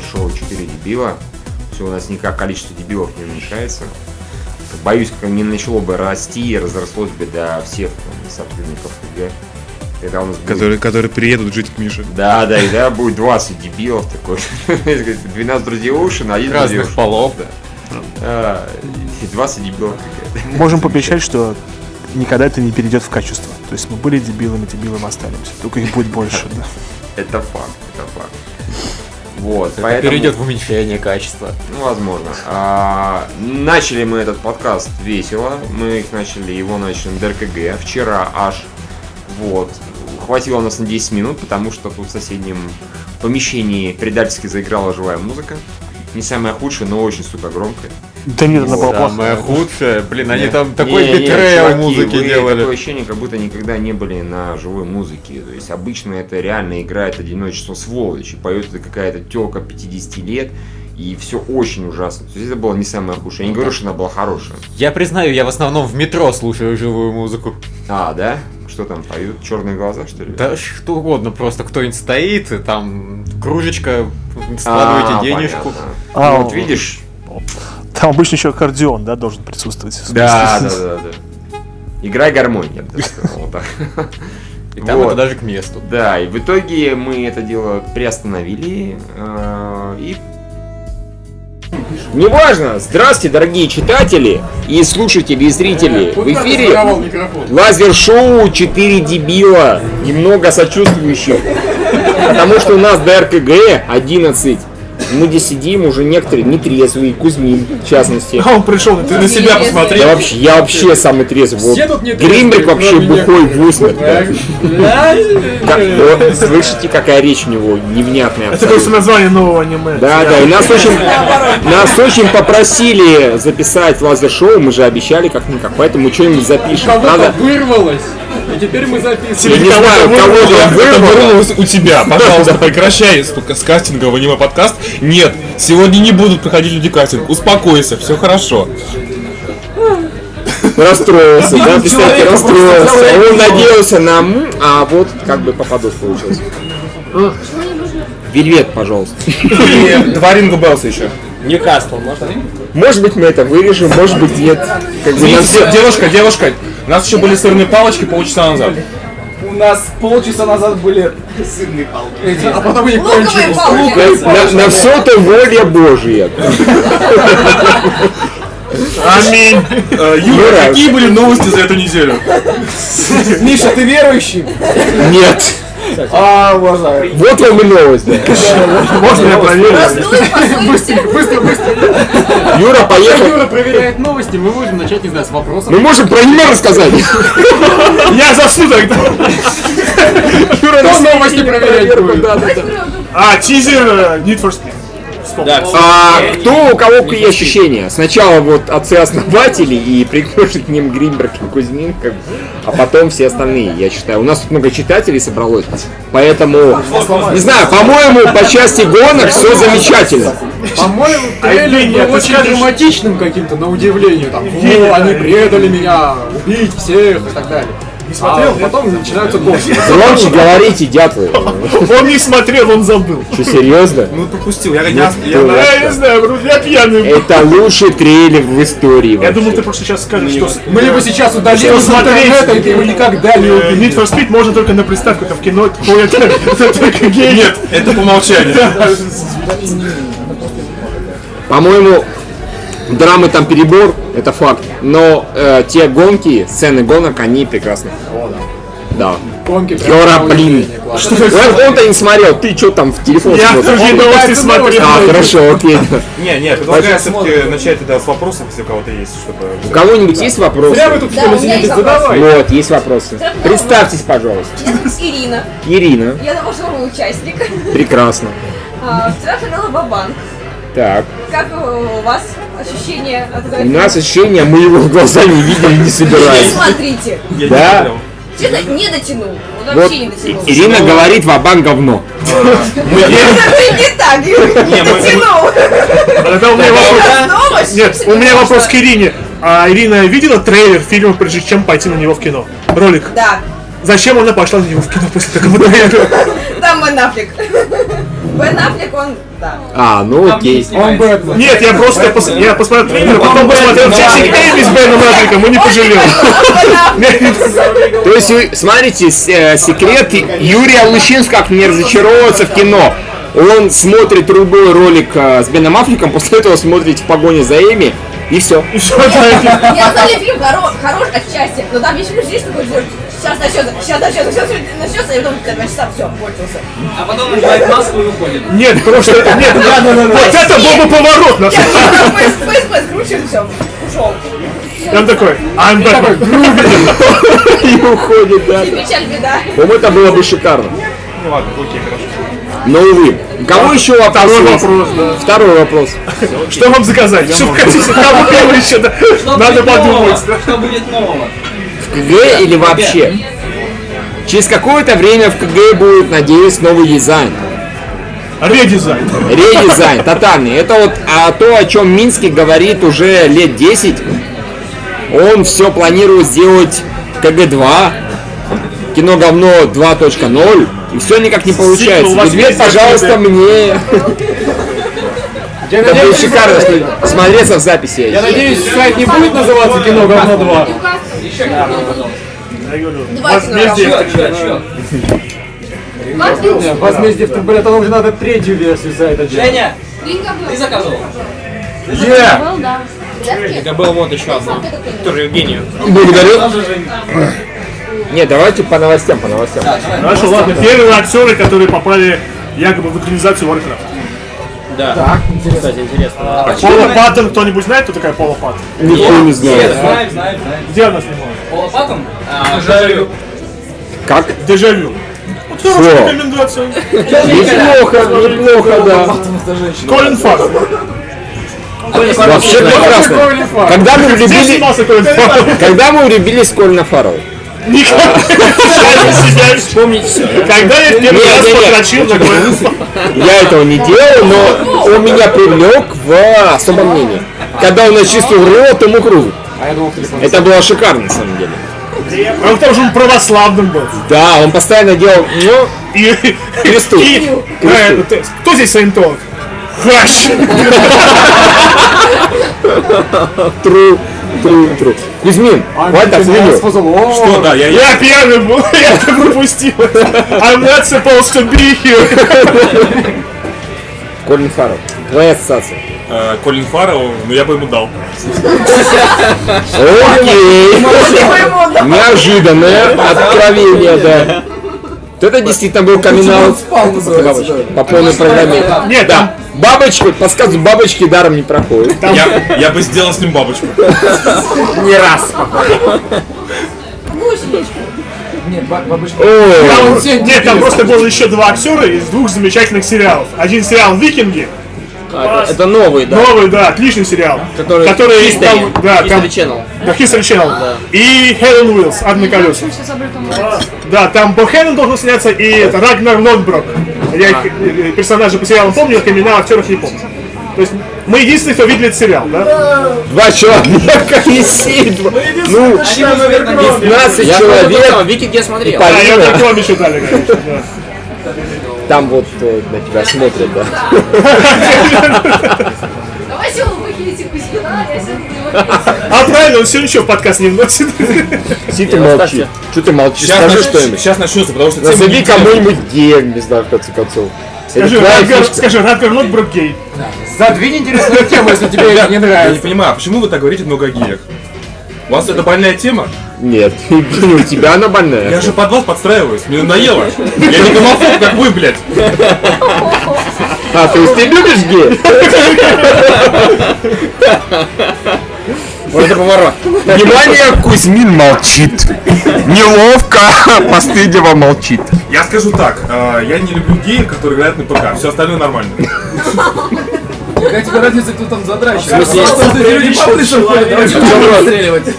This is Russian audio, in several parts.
лазер-шоу 4 дебила. Все, у нас никак количество дебилов не уменьшается. Боюсь, как не начало бы расти и разрослось бы до всех там, сотрудников КГ. Когда у нас будет- Которые, которые приедут жить к Мише. Да, да, и да, будет 20 дебилов такой. 12 друзей Оушена, один Разных Оушена. полов. Да. И 20 дебилов КГ. Можем пообещать, что никогда это не перейдет в качество. То есть мы были дебилами, дебилом останемся. Только их будет больше. да. Это факт, это факт. Вот, поэтому... Перейдет в уменьшение качества. Ну, возможно. А, начали мы этот подкаст весело. Мы их начали, его начали на ДРКГ вчера аж. Вот. Хватило нас на 10 минут, потому что тут в соседнем помещении предательски заиграла живая музыка. Не самая худшая, но очень, сука, громкая. Да нет, она была Самое плохая. худшее. Блин, они там такой битрейл музыки делали. Такое ощущение, как будто никогда не были на живой музыке. То есть обычно это реально играет одиночество сволочь. И поет это какая-то телка 50 лет. И все очень ужасно. То есть это было не самое худшее. Я не говорю, что она была хорошая. Я признаю, я в основном в метро слушаю живую музыку. А, да? Что там поют? Черные глаза, что ли? Да что угодно, просто кто-нибудь стоит, и там кружечка, А, складываете денежку. А, Ну, вот видишь? Там обычно еще аккордеон, да, должен присутствовать. В Да, да, да, да. Играй гармонь, я бы так сказал. вот так. И там Вот. это даже к месту. Да, и в итоге мы это дело приостановили э, и Неважно! Здравствуйте, дорогие читатели и слушатели, и зрители! В эфире лазер-шоу 4 дебила, немного сочувствующих. Потому что у нас ДРКГ 11. Мы здесь сидим уже некоторые нетрезвые, Кузьмин в частности. А он пришел, ты на себя посмотри. Я вообще, я вообще самый трезвый. Вот Все тут нетрезвые, Гринберг вообще бухой в усмерть. слышите, какая речь у него невнятная. Это просто название нового аниме. Да, да, и нас очень, нас очень попросили записать лазер-шоу, мы же обещали как-никак, поэтому мы что-нибудь запишем. Кого-то Правда? вырвалось. Теперь мы Я записываем. не знаю, кого же Это вырвало. вырвалось у тебя. Пожалуйста, прекращай столько с кастинга в аниме подкаст. Нет, сегодня не будут проходить люди кастинг. Успокойся, все хорошо. Расстроился, да, представьте, расстроился. Он надеялся на а вот как бы попадос получился. Вельвет, пожалуйста. И два Ринго Белса еще. Ньюкасл, можно? Может быть мы это вырежем, может быть нет. Как бы Девушка, девушка, у нас еще были сырные палочки полчаса назад. У нас полчаса назад были сырные палки. А потом они кончились. На, на все это воля Божья. Аминь. Э, Юра. какие были новости за эту неделю? Миша, ты верующий? Нет. А, можно. Вот вам и новость. Можно я проверю? Быстро, быстро. Юра Пока поехал. Юра проверяет новости, мы можем начать, не знаю, с вопросов. Мы можем про аниме рассказать. Я засну тогда. Юра новости да. А, тизер э, Need for Speed. Стоп. А кто у кого какие ощущения? Сначала вот отцы-основатели и приглаши к ним Гринберг и Кузьмин, как а потом все остальные, я считаю. У нас тут много читателей собралось, поэтому, не знаю, по-моему, по части гонок все замечательно. По-моему, трейлер Евгений, был очень драматичным каким-то, на удивление. Там, Евгений, «О, они да. предали меня, убить всех и так далее. Не смотрел? А потом начинаются гости. Громче говорите, дятлы. Он не смотрел, он забыл. Что, серьезно? Ну, пропустил. Я, я, я- не знаю, я пьяный. Это лучший трейлер в истории Я думал, ты просто сейчас скажешь, что Мы его сейчас удалим из интернета, и ты его никогда не э, увидишь. Need for Speed можно только на приставку, это в кино, то это это только гей. Нет, это по умолчанию. По-моему, драмы там перебор, это факт. Но э, те гонки, сцены гонок, они прекрасны. Да. Гонки на блин. классно. Он- Он-то не смотрел, ты что там в телефон Я другие новости смотрел. А, хорошо, окей. Не, не, предлагаю все-таки начать тогда с вопросов, если у кого-то есть, чтобы... У кого-нибудь есть вопросы? Зря вы тут что меня сидите, задавай. Вот, есть вопросы. Представьтесь, пожалуйста. Ирина. Ирина. Я думала, что вы участник. Прекрасно. А, Вчера финала Бабанк. Так. Как у вас ощущения от? У нас ощущение, мы его в глаза не видели, не Не собираемся. смотрите. Да? Честно, не дотянул. Вот вообще не дотянул. Ирина говорит, вабан говно. Это не так, не дотянул. А тогда у меня вопрос. Нет, у меня к Ирине. А Ирина видела трейлер фильма, прежде чем пойти на него в кино? Ролик. Да, Зачем она пошла на него в кино после такого трейлера? там Бен Аффлек. Бен Аффлек, он, да. А, ну окей. Он Бэтмен. Нет, я просто пос- я посмотрел трейлер, потом посмотрел Часик Эйми с Беном Аффлеком и не пожалел. То есть вы смотрите э, секрет Юрия Лущинского, как не разочаровываться в кино. Он смотрит любой ролик э, с Беном Аффлеком, после этого смотрит в погоне за Эми, и все. Что это? Я знаю, фильм хоро- хорош отчасти, но там есть люди, что говорят, сейчас начнется, сейчас начнется, сейчас начнется, и потом два часа все, кончился. А потом надевает маску и уходит. Нет, просто нет, вот это был бы поворот на самом деле. ФСБ скручивает, все, ушел. И Он такой, I'm Batman. И уходит, да. И печаль, беда. По-моему, это было бы шикарно. Ну ладно, окей, хорошо. Но, увы. У кого еще вопрос? Второй вопрос, да. Второй вопрос. Что вам заказать? Что вы хотите? Кому первый еще? да? Что Надо подумать. да. Что будет нового? В КГ или вообще? Через какое-то время в КГ будет, надеюсь, новый дизайн. Редизайн. Редизайн, тотальный. Это вот а, то, о чем Минский говорит уже лет 10. Он все планирует сделать КГ-2, кино говно 2.0, и все никак не получается. Медведь, пожалуйста, мне. Это будет шикарно смотреться в записи. Я надеюсь, сайт не будет называться кино говно 2. Говорю, Два возмездие. Возмездие в блядь, там уже надо третью версию сайта делать. Женя, ты заказывал? Это был вот еще одно. Тоже Евгению. Благодарю. Нет, давайте по новостям, по новостям. Хорошо, ладно. Первые актеры, которые попали якобы в экранизацию Warcraft. Да. Кстати, интересно. Пола Паттон, кто-нибудь знает, кто такая Пола Паттон? Никто не знает. Знаем, знаем, знаем. Где она снималась? Пола Паттон? А, Жарю. Как? Дежавю. Вот хорошая рекомендация. Неплохо, неплохо, да. Колин Фаррелл. Вообще прекрасно. Когда мы влюбились, когда мы влюбились в Колина Фаррелла? Никогда. себя Вспомните все. Когда я в первый раз подрочил на? Я этого не делал, но он меня привлек в особом мнении. Когда он очистил рот Тому Крузу. Это было шикарно, на самом деле. А к тому же он православным был. Да, он постоянно делал, ну, И, Кресту. и- а, это ты- кто здесь саентолог? Хащ! тру, тру, тру. Кузьмин, хватит отменил. Что, да, я, Я пьяный был, я это пропустил. I'm not supposed to be here. Колин Фаррелл, твоя ассоциация. э, Колин Фаррелл, ну я бы ему дал. Окей. Неожиданное откровение, да. Вот это действительно был камин по полной программе. Нет, Да, бабочки, подсказываю, бабочки даром не проходят. Я, я бы сделал с ним бабочку. Не раз. Бабушка. Там- Нет, там просто было еще два актера из двух замечательных сериалов. Один сериал «Викинги», Это новый, да. новый, да, отличный сериал. Который который History. там, да, там, History Channel. да, History Channel. И Хелен Уиллс, «Ад на колесах». Да, там Бо Хелен должен сняться и это, Рагнар Лондброк. Я их, э, персонажа по сериалам помню, их имена актеров не помню. То есть мы единственные, кто видели этот сериал, да? два человека и семь. два- Ну, Они бы, наверное, не 15 человек. Викинг я смотрел. А я в рекламе читали, конечно, да. Там вот э, на тебя смотрят, да. Давайте вы выкинете Кузьмина, я сегодня А правильно, он все ничего в подкаст не вносит. Си ты молчи. Что ты молчишь? Сейчас, Скажи что-нибудь. сейчас начнется, потому что Назови кому-нибудь геем, не знаю, в конце концов. Скажи, фишка. скажи, Рагнар Лондброк гей. Задвинь интересную тему, если тебе это не Я не нравится. понимаю, а почему вы так говорите много о геях? У вас это больная тема? Нет, не у тебя она больная. Я же под вас подстраиваюсь, мне надоело. Я не гомофоб, как вы, блядь. А, то есть ты любишь геев? Вот это поворот. Внимание, Кузьмин молчит. Неловко, постыдливо молчит. Я скажу так, э, я не люблю геев, которые играют на ПК, все остальное нормально. Какая тебе разница, кто там задрачивает? В смысле?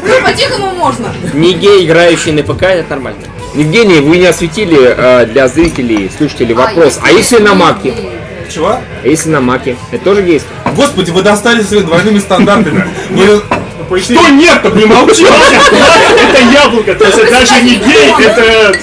Ну, по-тихому можно. Не гей, играющий на ПК, это нормально. Евгений, вы не осветили э, для зрителей, слушателей вопрос. А если на маке? Чего? А если на маке? Это тоже гейство? Господи, вы достали своими двойными стандартами. Что нет-то, блин, молчи. Это яблоко, то есть это даже не гей, это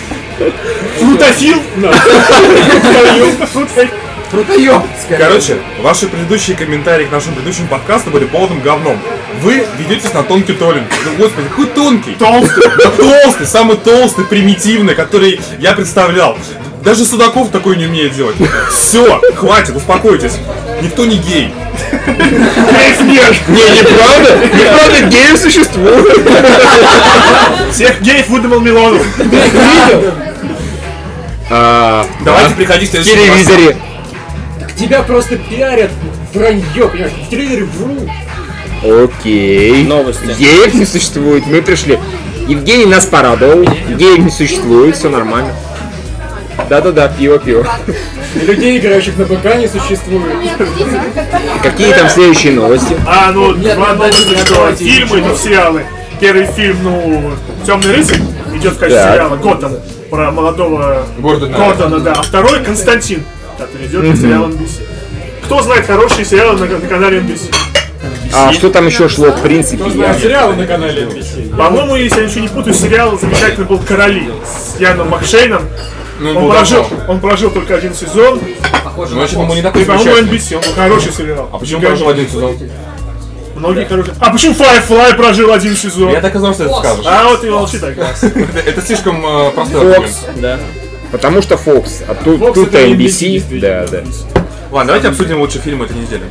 фрутофил. Скорее. Короче, ваши предыдущие комментарии к нашему предыдущему подкасту были полным говном. Вы ведетесь на тонкий троллинг. Ну, господи, какой тонкий? Толстый. Да толстый, самый толстый, примитивный, который я представлял. Даже Судаков такой не умеет делать. Все, хватит, успокойтесь. Никто не гей. Геев нет. Не, неправда, неправда, геи существуют. Всех геев выдумал Милонов. Давайте приходите в В следующий телевизоре. Тебя просто пиарят вранье, понимаешь? В телевизоре врут. Окей. Новости. Геев не существует, мы пришли. Евгений нас порадовал, геев не существует, все нормально. Да-да-да, пиво, пиво. Людей, играющих на БК, не существует. Какие там следующие новости? А, ну, нет, что фильмы, сериалы. Первый фильм, ну, Темный рыцарь идет в качестве Так. сериала Готэм про молодого Гордона. Гордона, да. А второй Константин, который идет по сериалу NBC. Кто знает хорошие сериалы на, на канале NBC? А что там еще шло, в принципе? я- Сериалы на канале NBC. По-моему, если я ничего не путаю, сериал замечательный был «Короли» с Яном Макшейном. Ну, Он прожил, давно. он прожил только один сезон. Ну, значит, ему не И, такой по-моему. NBC, он был хороший сериал. А почему прожил один сезон? Многие хорошие. А почему Firefly прожил один сезон? Я так и знал, что это скажешь. А вот и молчи так. Это, слишком э, простой аргумент. Да. Потому что Fox, а тут, Fox тут NBC, да, да. Ладно, давайте обсудим лучшие фильмы этой недели.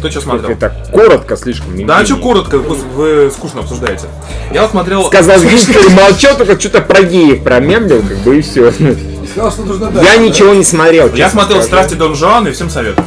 Кто что смотрел? Это коротко слишком. Да, а что коротко, вы, вы скучно обсуждаете. Я вот смотрел... Сказал Виктор и молчал, только что-то про геев промямлил, как бы и все. Сказал, что нужно Я ничего не смотрел. Я смотрел. «Страсти Дон Жуана» и всем советую.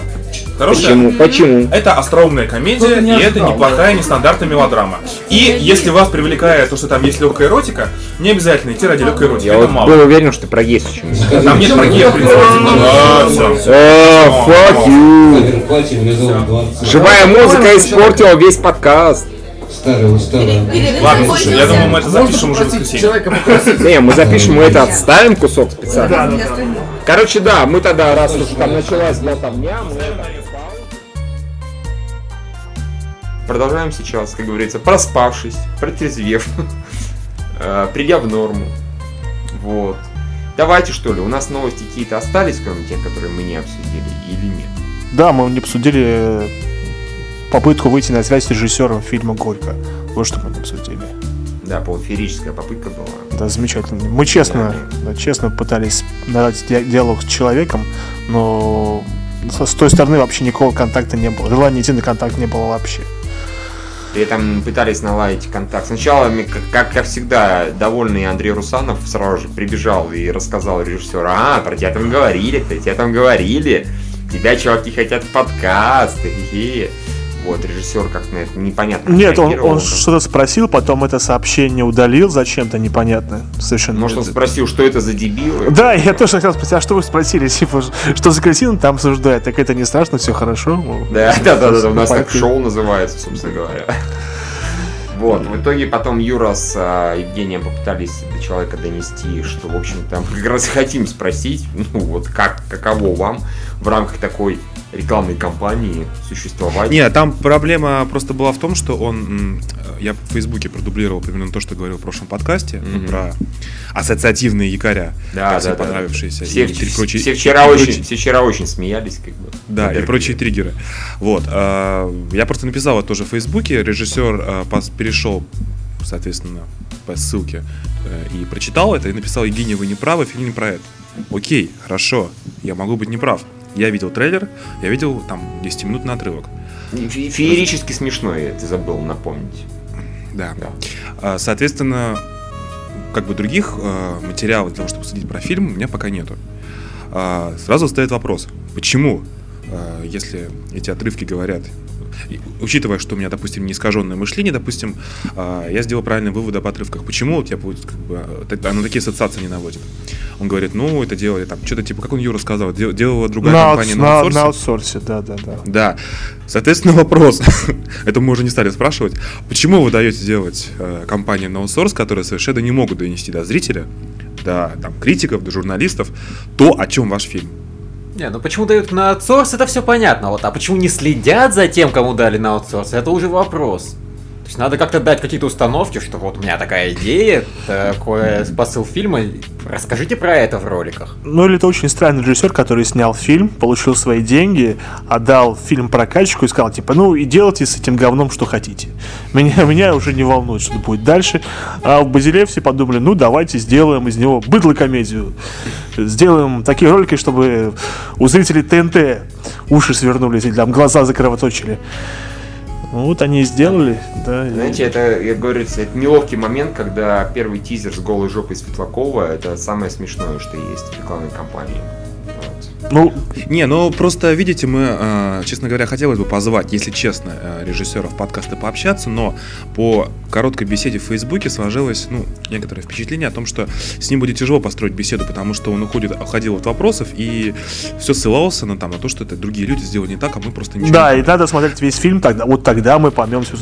Хорошая? Почему? Почему? Это остроумная комедия, не и это неплохая, нестандартная меloдрама. И если вас привлекает то, что там есть легкая эротика, не обязательно идти ради легкой эротики, Я это вот мало. был уверен, что ты про геев очень Там нет магии, в принципе. А, всё. О, fuck you. Платье меня зовут 20. Живая музыка испортила весь подкаст. Ладно, слушай, я думаю, мы это запишем уже в воскресенье. Не, мы запишем, мы это отставим кусок специально. Короче, да, мы тогда, раз уж там началась болтовня, мы... Продолжаем сейчас, как говорится, проспавшись, протрезвев, э, придя в норму. Вот. Давайте, что ли, у нас новости какие-то остались, кроме тех, которые мы не обсудили, или нет? Да, мы не обсудили э, попытку выйти на связь с режиссером фильма «Горько». Вот что мы не обсудили. Да, полуферическая попытка была. Да, замечательно. Мы честно, да, честно пытались наладить ди- диалог с человеком, но с с той стороны вообще никакого контакта не было. Желания идти на контакт не было вообще. При этом пытались наладить контакт. Сначала, как, как всегда, довольный Андрей Русанов сразу же прибежал и рассказал режиссеру, а, про тебя там говорили, про тебя там говорили, тебя чуваки хотят в подкаст, хе-хе». Вот, режиссер как на это непонятно Нет, он, он что-то спросил, потом это сообщение удалил зачем-то непонятно. Совершенно. Может, он спросил, что это за дебилы? Да, я тоже хотел спросить, а что вы спросили, типа, что за картину там обсуждают? Так это не страшно, все хорошо? Ну, Да, да, да, да, у нас так шоу называется, собственно говоря. Вот, в итоге потом Юра с а, Евгением попытались до человека донести, что, в общем-то, мы как раз хотим спросить, ну вот, как, каково вам в рамках такой рекламной кампании существовать? Не, там проблема просто была в том, что он, э, я в Фейсбуке продублировал примерно то, что говорил в прошлом подкасте, Мгм. про ассоциативные якоря, Да, как всем да, да. понравившиеся. Все, и три- прочие- все и вчера прочие- очень, все вчера очень смеялись, как бы. Да, и прочие триггеры. Вот. э, Я просто написал это тоже в Фейсбуке. Режиссер э, перешел, соответственно, по ссылке и прочитал это, и написал, Евгений, вы не правы, фильм не про это. Окей, хорошо, я могу быть неправ. Я видел трейлер, я видел там 10-минутный отрывок. Фе- Феерически смешной, ты забыл напомнить. Да. Да. А, Соответственно, как бы других э, материалов для того, чтобы судить про фильм, у меня пока нету. А, Сразу встает вопрос, почему, если эти отрывки говорят, учитывая, что у меня, допустим, не искаженное мышление, допустим, а, я сделал правильный вывод об отрывках. Почему вот я получ- как бы, так- оно такие ассоциации не наводит? Он говорит, ну, это делали там, что-то типа, как он Юра сказал, дел- делала другая на, компания аутс- на, аутсорсе. на аутсорсе, да, да, да. Да. Соответственно, вопрос. Это мы уже не стали спрашивать. Почему вы даете делать э, компании на аутсорс, которые совершенно не могут донести до зрителя, до там, критиков, до журналистов, то, о чем ваш фильм? Не, ну почему дают на аутсорс, это все понятно. Вот, а почему не следят за тем, кому дали на аутсорс, это уже вопрос. То есть надо как-то дать какие-то установки, что вот у меня такая идея, такой посыл фильма. Расскажите про это в роликах. Ну или это очень странный режиссер, который снял фильм, получил свои деньги, отдал фильм прокатчику и сказал, типа, ну и делайте с этим говном, что хотите. Меня, меня уже не волнует, что будет дальше. А в Базиле все подумали, ну давайте сделаем из него быдло-комедию. Сделаем такие ролики, чтобы у зрителей ТНТ уши свернулись или там глаза закровоточили. Ну, вот они и сделали, да. Знаете, это, я говорю, это неловкий момент, когда первый тизер с голой жопой Светлакова это самое смешное, что есть в рекламной кампании. Ну, Не, ну просто, видите, мы, э, честно говоря, хотелось бы позвать, если честно, э, режиссеров подкаста пообщаться, но по короткой беседе в Фейсбуке сложилось, ну, некоторое впечатление о том, что с ним будет тяжело построить беседу, потому что он уходит, уходил от вопросов и все ссылался на, там, на то, что это другие люди сделали не так, а мы просто ничего да, не и надо смотреть весь фильм тогда. Вот тогда мы поймем все.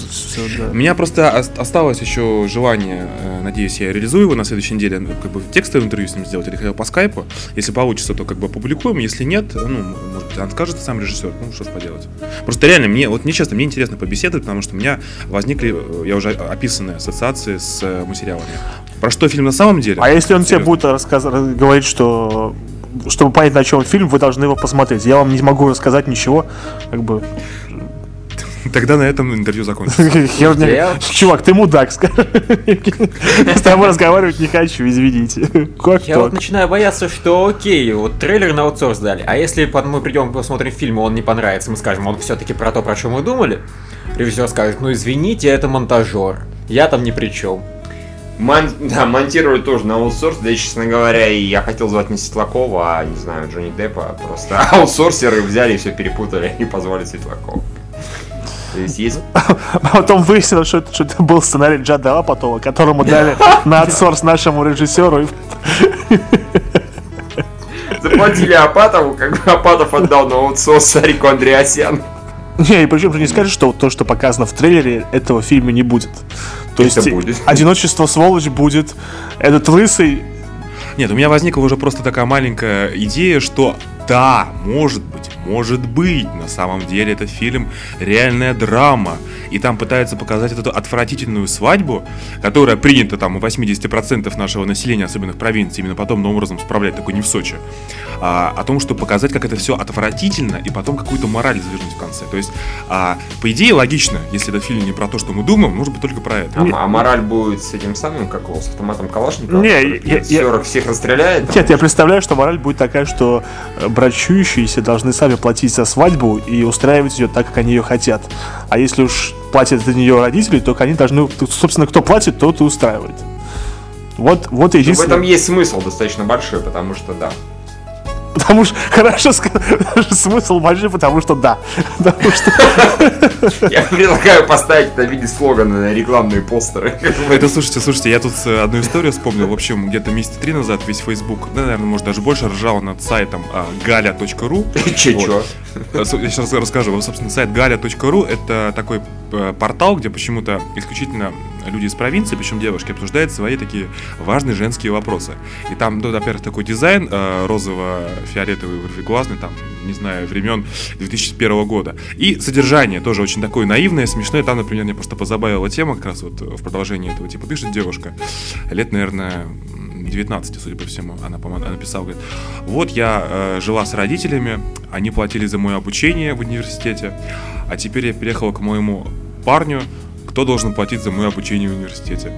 У меня просто ос- осталось еще желание, э, надеюсь, я реализую его на следующей неделе, как бы текстовое интервью с ним сделать или хотя бы по скайпу. Если получится, то как бы опубликуем, если нет, ну, может быть, он скажет сам режиссер, ну, что ж поделать. Просто реально, мне, вот мне честно, мне интересно побеседовать, потому что у меня возникли, э, я уже описанные ассоциации с э, материалами. Про что фильм на самом деле? А если он тебе Серьезно. будет рассказывать, говорить, что чтобы понять, на чем фильм, вы должны его посмотреть. Я вам не могу рассказать ничего, как бы. Тогда на этом интервью закончится. Чувак, ты мудак, скажи. С тобой разговаривать не хочу, извините. Я вот начинаю бояться, что окей, вот трейлер на аутсорс дали, а если под- мы придем посмотрим фильм, и он не понравится, мы скажем, он все-таки про то, про что мы думали, режиссер скажет, ну извините, это монтажер, я там ни при чем. Мон- да, монтировали тоже на аутсорс, да и, честно говоря, и я хотел звать не Светлакова, а, не знаю, Джонни Деппа, просто аутсорсеры взяли и все перепутали и позвали Светлакова. То есть есть А потом выяснилось, что это, что это был сценарий Джада Апатова, которому дали на отсорс нашему режиссеру. Заплатили Апатову, как бы Апатов отдал на аутсорс Сарику Андреасян. Не, и причем ты не скажешь, что то, что показано в трейлере, этого в фильме не будет. То Это есть будет. одиночество сволочь будет, этот лысый Нет, у меня возникла уже просто такая маленькая идея, что да, может быть, может быть, на самом деле это фильм реальная драма. И там пытаются показать эту отвратительную свадьбу, которая принята там у 80% нашего населения, особенно в провинции, именно подобным образом справлять, такой не в Сочи. А, о том, что показать, как это все отвратительно, и потом какую-то мораль завернуть в конце. То есть, а, по идее, логично, если этот фильм не про то, что мы думаем, может быть только про это. А, а мораль будет с этим самым, как его, с автоматом Калашникова? Не, который я- я- всех расстреляет? там? Нет, я представляю, что мораль будет такая, что э, брачующиеся должны сами платить за свадьбу и устраивать ее так, как они ее хотят. А если уж платят за нее родители, то они должны, собственно, кто платит, тот и устраивает. Вот, вот Ну, В единственное. этом есть смысл достаточно большой, потому что да. Потому что, хорошо смысл большой, потому что да. Потому что, Я предлагаю поставить это в виде слогана на рекламные постеры. Это, слушайте, слушайте, я тут э, одну историю вспомнил. В общем, где-то месяца три назад весь Facebook, ну, наверное, может, даже больше ржал над сайтом а, galia.ru. Че, чё? Э, с- Я сейчас расскажу. Вот, собственно, сайт galia.ru это такой э, портал, где почему-то исключительно люди из провинции, причем девушки, обсуждают свои такие важные женские вопросы. И там, ну, во-первых, такой дизайн э, розово-фиолетовый, вурфиглазный, там, не знаю, времен 2001 года. И содержание тоже очень такое наивное, смешное. Там, например, мне просто позабавила тема, как раз вот в продолжении этого типа пишет девушка, лет, наверное, м, 19, судя по всему, она, по-моему, написала, говорит, вот я э, жила с родителями, они платили за мое обучение в университете, а теперь я переехала к моему парню, кто должен платить за мое обучение в университете?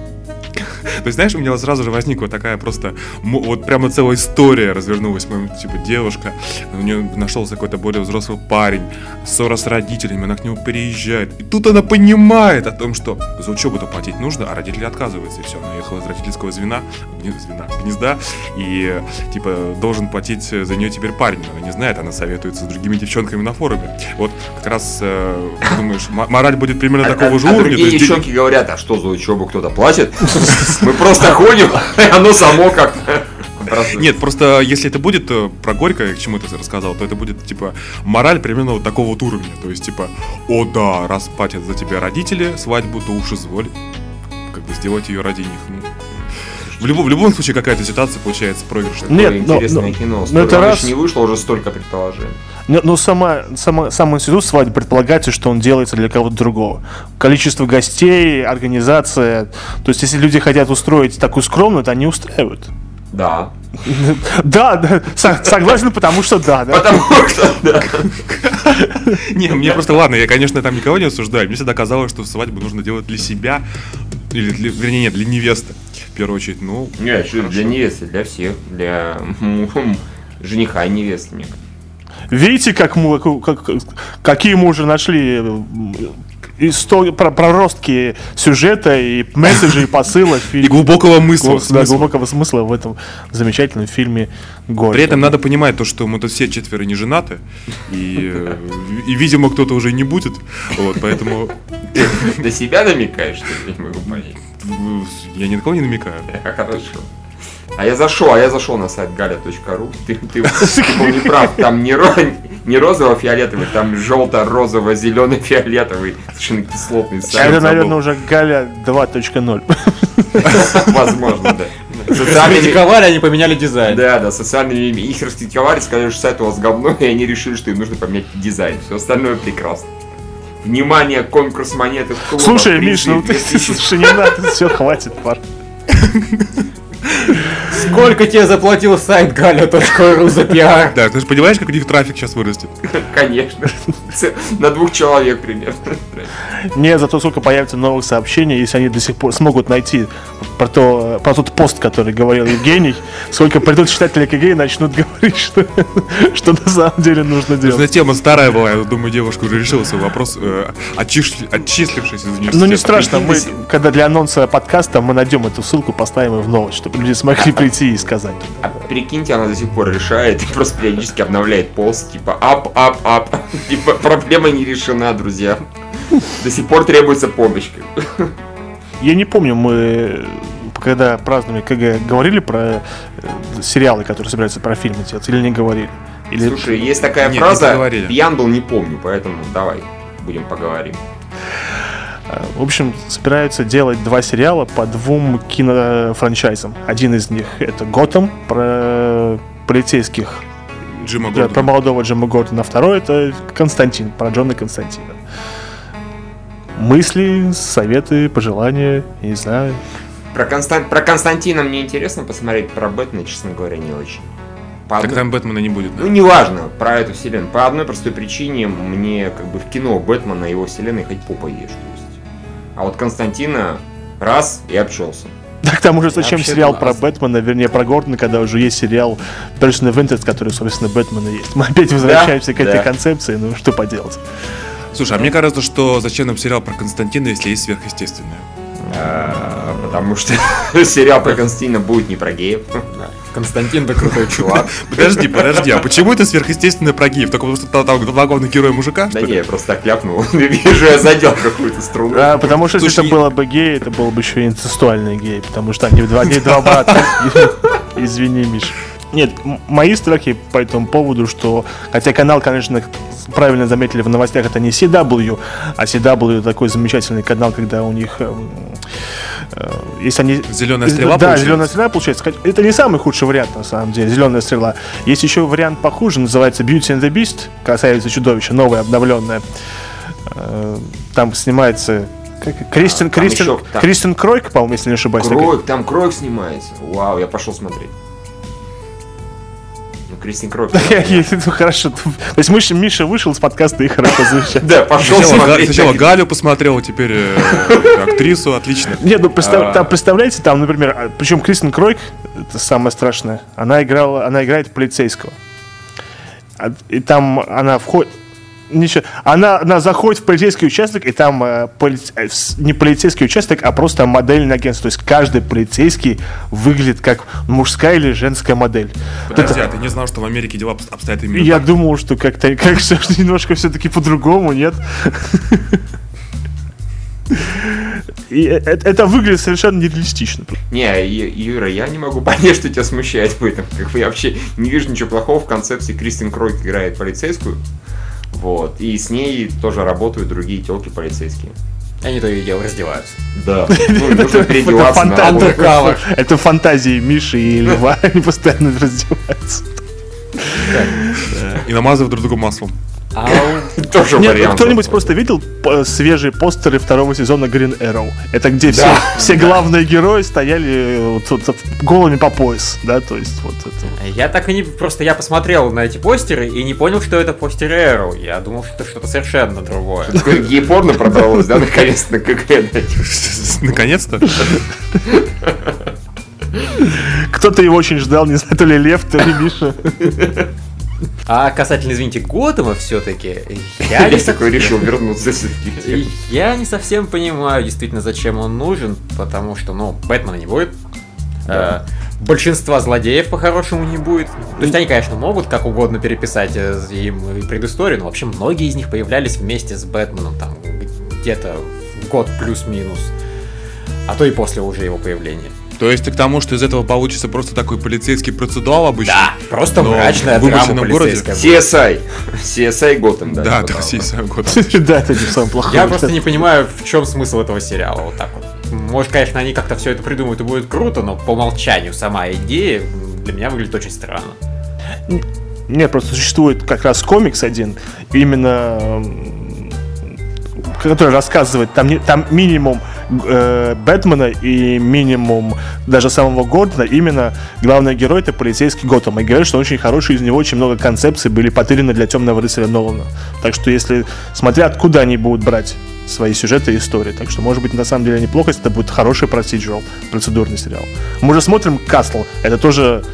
То есть, знаешь, у меня сразу же возникла такая просто, вот прямо целая история развернулась, моем, типа, девушка, у нее нашелся какой-то более взрослый парень, ссора с родителями, она к нему переезжает, и тут она понимает о том, что за учебу-то платить нужно, а родители отказываются, и все, она ехала из родительского звена, звена, гнезда, и, типа, должен платить за нее теперь парень, она не знает, она советуется с другими девчонками на форуме. Вот, как раз, э, думаешь, мораль будет примерно А- такого а- же а уровня, другие девчонки говорят, а что за учебу кто-то платит? Мы просто ходим, и оно само как-то. Нет, просто если это будет э, про Горькое, к чему ты рассказал, то это будет, типа, мораль примерно вот такого вот уровня. То есть, типа, о да, раз платят за тебя родители свадьбу, то уж изволь как бы сделать ее ради них. Ну, в, любом, в любом случае какая-то ситуация получается проигрышная. Нет, но- интересное но- кино. но Столько это раз- еще не вышло, уже столько предположений. Но, но сама, сама, сам институт свадьбы предполагается, что он делается для кого-то другого. Количество гостей, организация. То есть, если люди хотят устроить такую скромную, то они устраивают. Да. Да, да, со- согласен, потому что да, да. Потому что, да. Не, мне просто ладно, я, конечно, там никого не осуждаю. Мне всегда казалось, что свадьбу нужно делать для себя. Или, для- вернее, нет, для невесты. В первую очередь, ну, Нет, что для невесты, для всех, для жениха и невесты. мне. Видите, как мы, как- какие мы уже нашли м, исто- про- проростки сюжета и месседжей, и посылов. и глубокого смысла. Глуб- да, глубокого смысла в этом замечательном фильме «Горе». При этом надо понимать то, что мы тут все четверо не женаты, и, э, и видимо, кто-то уже не будет, вот, поэтому До себя намекаешь, что ли? Я не могу понять. Э, я ни на кого не намекаю. Хорошо. А я зашел, а я зашел на сайт gaля.ru. Ты, ты, ты был не прав, там не, ро, не розово-фиолетовый, там желто-розово-зеленый-фиолетовый, совершенно кислотный сайт. это, наверное, уже Галя 2.0. Возможно, да. Социальными... Раскритиковали, они поменяли дизайн. Да, да, социальными их раскритиковали, сказали, что сайт у вас говно, и они решили, что им нужно поменять дизайн. Все остальное прекрасно. Внимание, конкурс монеты в клубах, Слушай, Миш, ну ты 2000. слушай, не надо, все, хватит, пар. Сколько тебе заплатил сайт gaля.ru за пиар? Да, ты же понимаешь, как у них трафик сейчас вырастет? Конечно. На двух человек примерно. Не, зато сколько появится новых сообщений, если они до сих пор смогут найти про, то, про тот пост, который говорил Евгений, сколько придут читатели КГ и начнут говорить, что, что на самом деле нужно делать. тема старая была, я думаю, девушка уже решила свой вопрос, э, отчислившись из университета. Ну не страшно, мы, когда для анонса подкаста мы найдем эту ссылку, поставим ее в новость, чтобы люди смогли прийти и сказать. А прикиньте, она до сих пор решает и просто периодически обновляет пост, типа ап, ап, ап. Типа проблема не решена, друзья. До сих пор требуется помощь. Я не помню, мы когда праздновали КГ, говорили про э, сериалы, которые собираются про фильмы делать, или не говорили? Или... Слушай, есть такая Нет, не фраза, пьян был, не помню, поэтому давай будем поговорим. В общем, собираются делать два сериала по двум кинофранчайзам. Один из них это Готэм про полицейских, Джима да, Гордона. про молодого Джима Гордона. Второй это Константин, про Джона Константина. Мысли, советы, пожелания, я не знаю. Про, Констан... про Константина мне интересно посмотреть, про Бэтмена, честно говоря, не очень. По Так одной- там Бэтмена не будет. да? Ну, неважно, про эту вселенную. По одной простой причине мне как бы в кино Бэтмена и его вселенной хоть попа ешь. То есть. А вот Константина раз и обчелся. Да, к тому же, зачем сериал про Бэтмена, вернее, про Гордона, когда уже есть сериал Person of Interest, который, собственно, Бэтмена есть. Мы опять возвращаемся к этой да. концепции, ну что поделать. Слушай, а мне кажется, что зачем нам сериал про Константина, если есть сверхъестественное? А, Потому что сериал про Константина будет не про геев. Константин да крутой чувак. Подожди, подожди, а почему это сверхъестественное про геев? Только потому что там, главных героя мужика, Да не, я просто так ляпнул. Вижу, я задел какую-то струну. А, потому что если это было бы гей, это был бы еще и инцестуальный гей, потому что они два, они два брата. Извини, Миш. Нет, мои страхи по этому поводу, что, хотя канал, конечно, правильно заметили в новостях, это не CW, а CW такой замечательный канал, когда у них, эм, э, если они... Зеленая стрела, Да, получается? зеленая стрела получается. Это не самый худший вариант, на самом деле, зеленая стрела. Есть еще вариант похуже, называется Beauty and the Beast, касается чудовища, новое, обновленное. Э, Там снимается как- Кристин, там Кристин, еще- там- Кристин Кройк, по-моему, если не ошибаюсь. такая. Кройк, там Кройк снимается. Вау, я пошел смотреть. Кристин ну, Хорошо. То есть Миша, Миша вышел с подкаста и хорошо замечательно. Да, пошел Сначала. Галю посмотрел, теперь э, актрису, отлично. Нет, ну А. там, представляете, там, например, причем Кристин Кройк, это самое страшное, она играла, она играет полицейского. А- И там она входит. Ничего. Она, она заходит в полицейский участок, и там э, поли- э, не полицейский участок, а просто модельное агентство. То есть каждый полицейский выглядит как мужская или женская модель. Вот это- Подожди, а ты не знал, что в Америке дела обс- обстоят именно Я так? думал, что как-то как немножко все-таки по-другому, нет? И э- э- это выглядит совершенно нереалистично. Не, Юра, я не могу понять, что тебя смущает в этом. Как бы я вообще не вижу ничего плохого в концепции. Кристин Кройк играет полицейскую. Вот. И с ней тоже работают другие телки полицейские. Они то и дело раздеваются. Да. Ну, нужно переодеваться на. Это фантазии Миши и Льва, они постоянно раздеваются. И намазывают друг друга маслом. Тоже Нет, вариант. кто-нибудь просто видел п- свежие постеры второго сезона Green Arrow? Это где все, все главные герои стояли э, вот, вот, голыми по пояс, да, то есть вот это. Я так и не... Просто я посмотрел на эти постеры и не понял, что это постеры Arrow. Я думал, что это что-то совершенно другое. Гей-порно продалось, да, наконец-то на КГ. Наконец-то. Кто-то его очень ждал, не знаю, то ли Лев, то ли Миша. А касательно, извините, Готэма все-таки, я не такой решил вернуться. Я не совсем понимаю, действительно, зачем он нужен, потому что, ну, Бэтмена не будет. Э, Большинства злодеев по-хорошему не будет. То есть они, конечно, могут как угодно переписать э, им предысторию, но вообще многие из них появлялись вместе с Бэтменом там где-то год плюс-минус. А то и после уже его появления. То есть ты к тому, что из этого получится просто такой полицейский процедуал обычно? Да, просто мрачная в драма городе? полицейская. будет. CSI. CSI Готэм, да. Да, не да, сам год. Да, это не самое плохое. Я просто не понимаю, в чем смысл этого сериала, вот так вот. Может, конечно, они как-то все это придумают и будет круто, но по умолчанию сама идея для меня выглядит очень странно. Нет, просто существует как раз комикс один, именно который рассказывает, там, не- там минимум э, Бэтмена и минимум даже самого Гордона, именно главный герой это полицейский Готэм. И говорят, что он очень хороший, из него очень много концепций были потеряны для темного рыцаря Нолана. Так что если, смотря откуда они будут брать свои сюжеты и истории. Так что, может быть, на самом деле неплохо, если это будет хороший procedural, процедурный сериал. Мы уже смотрим Касл, это тоже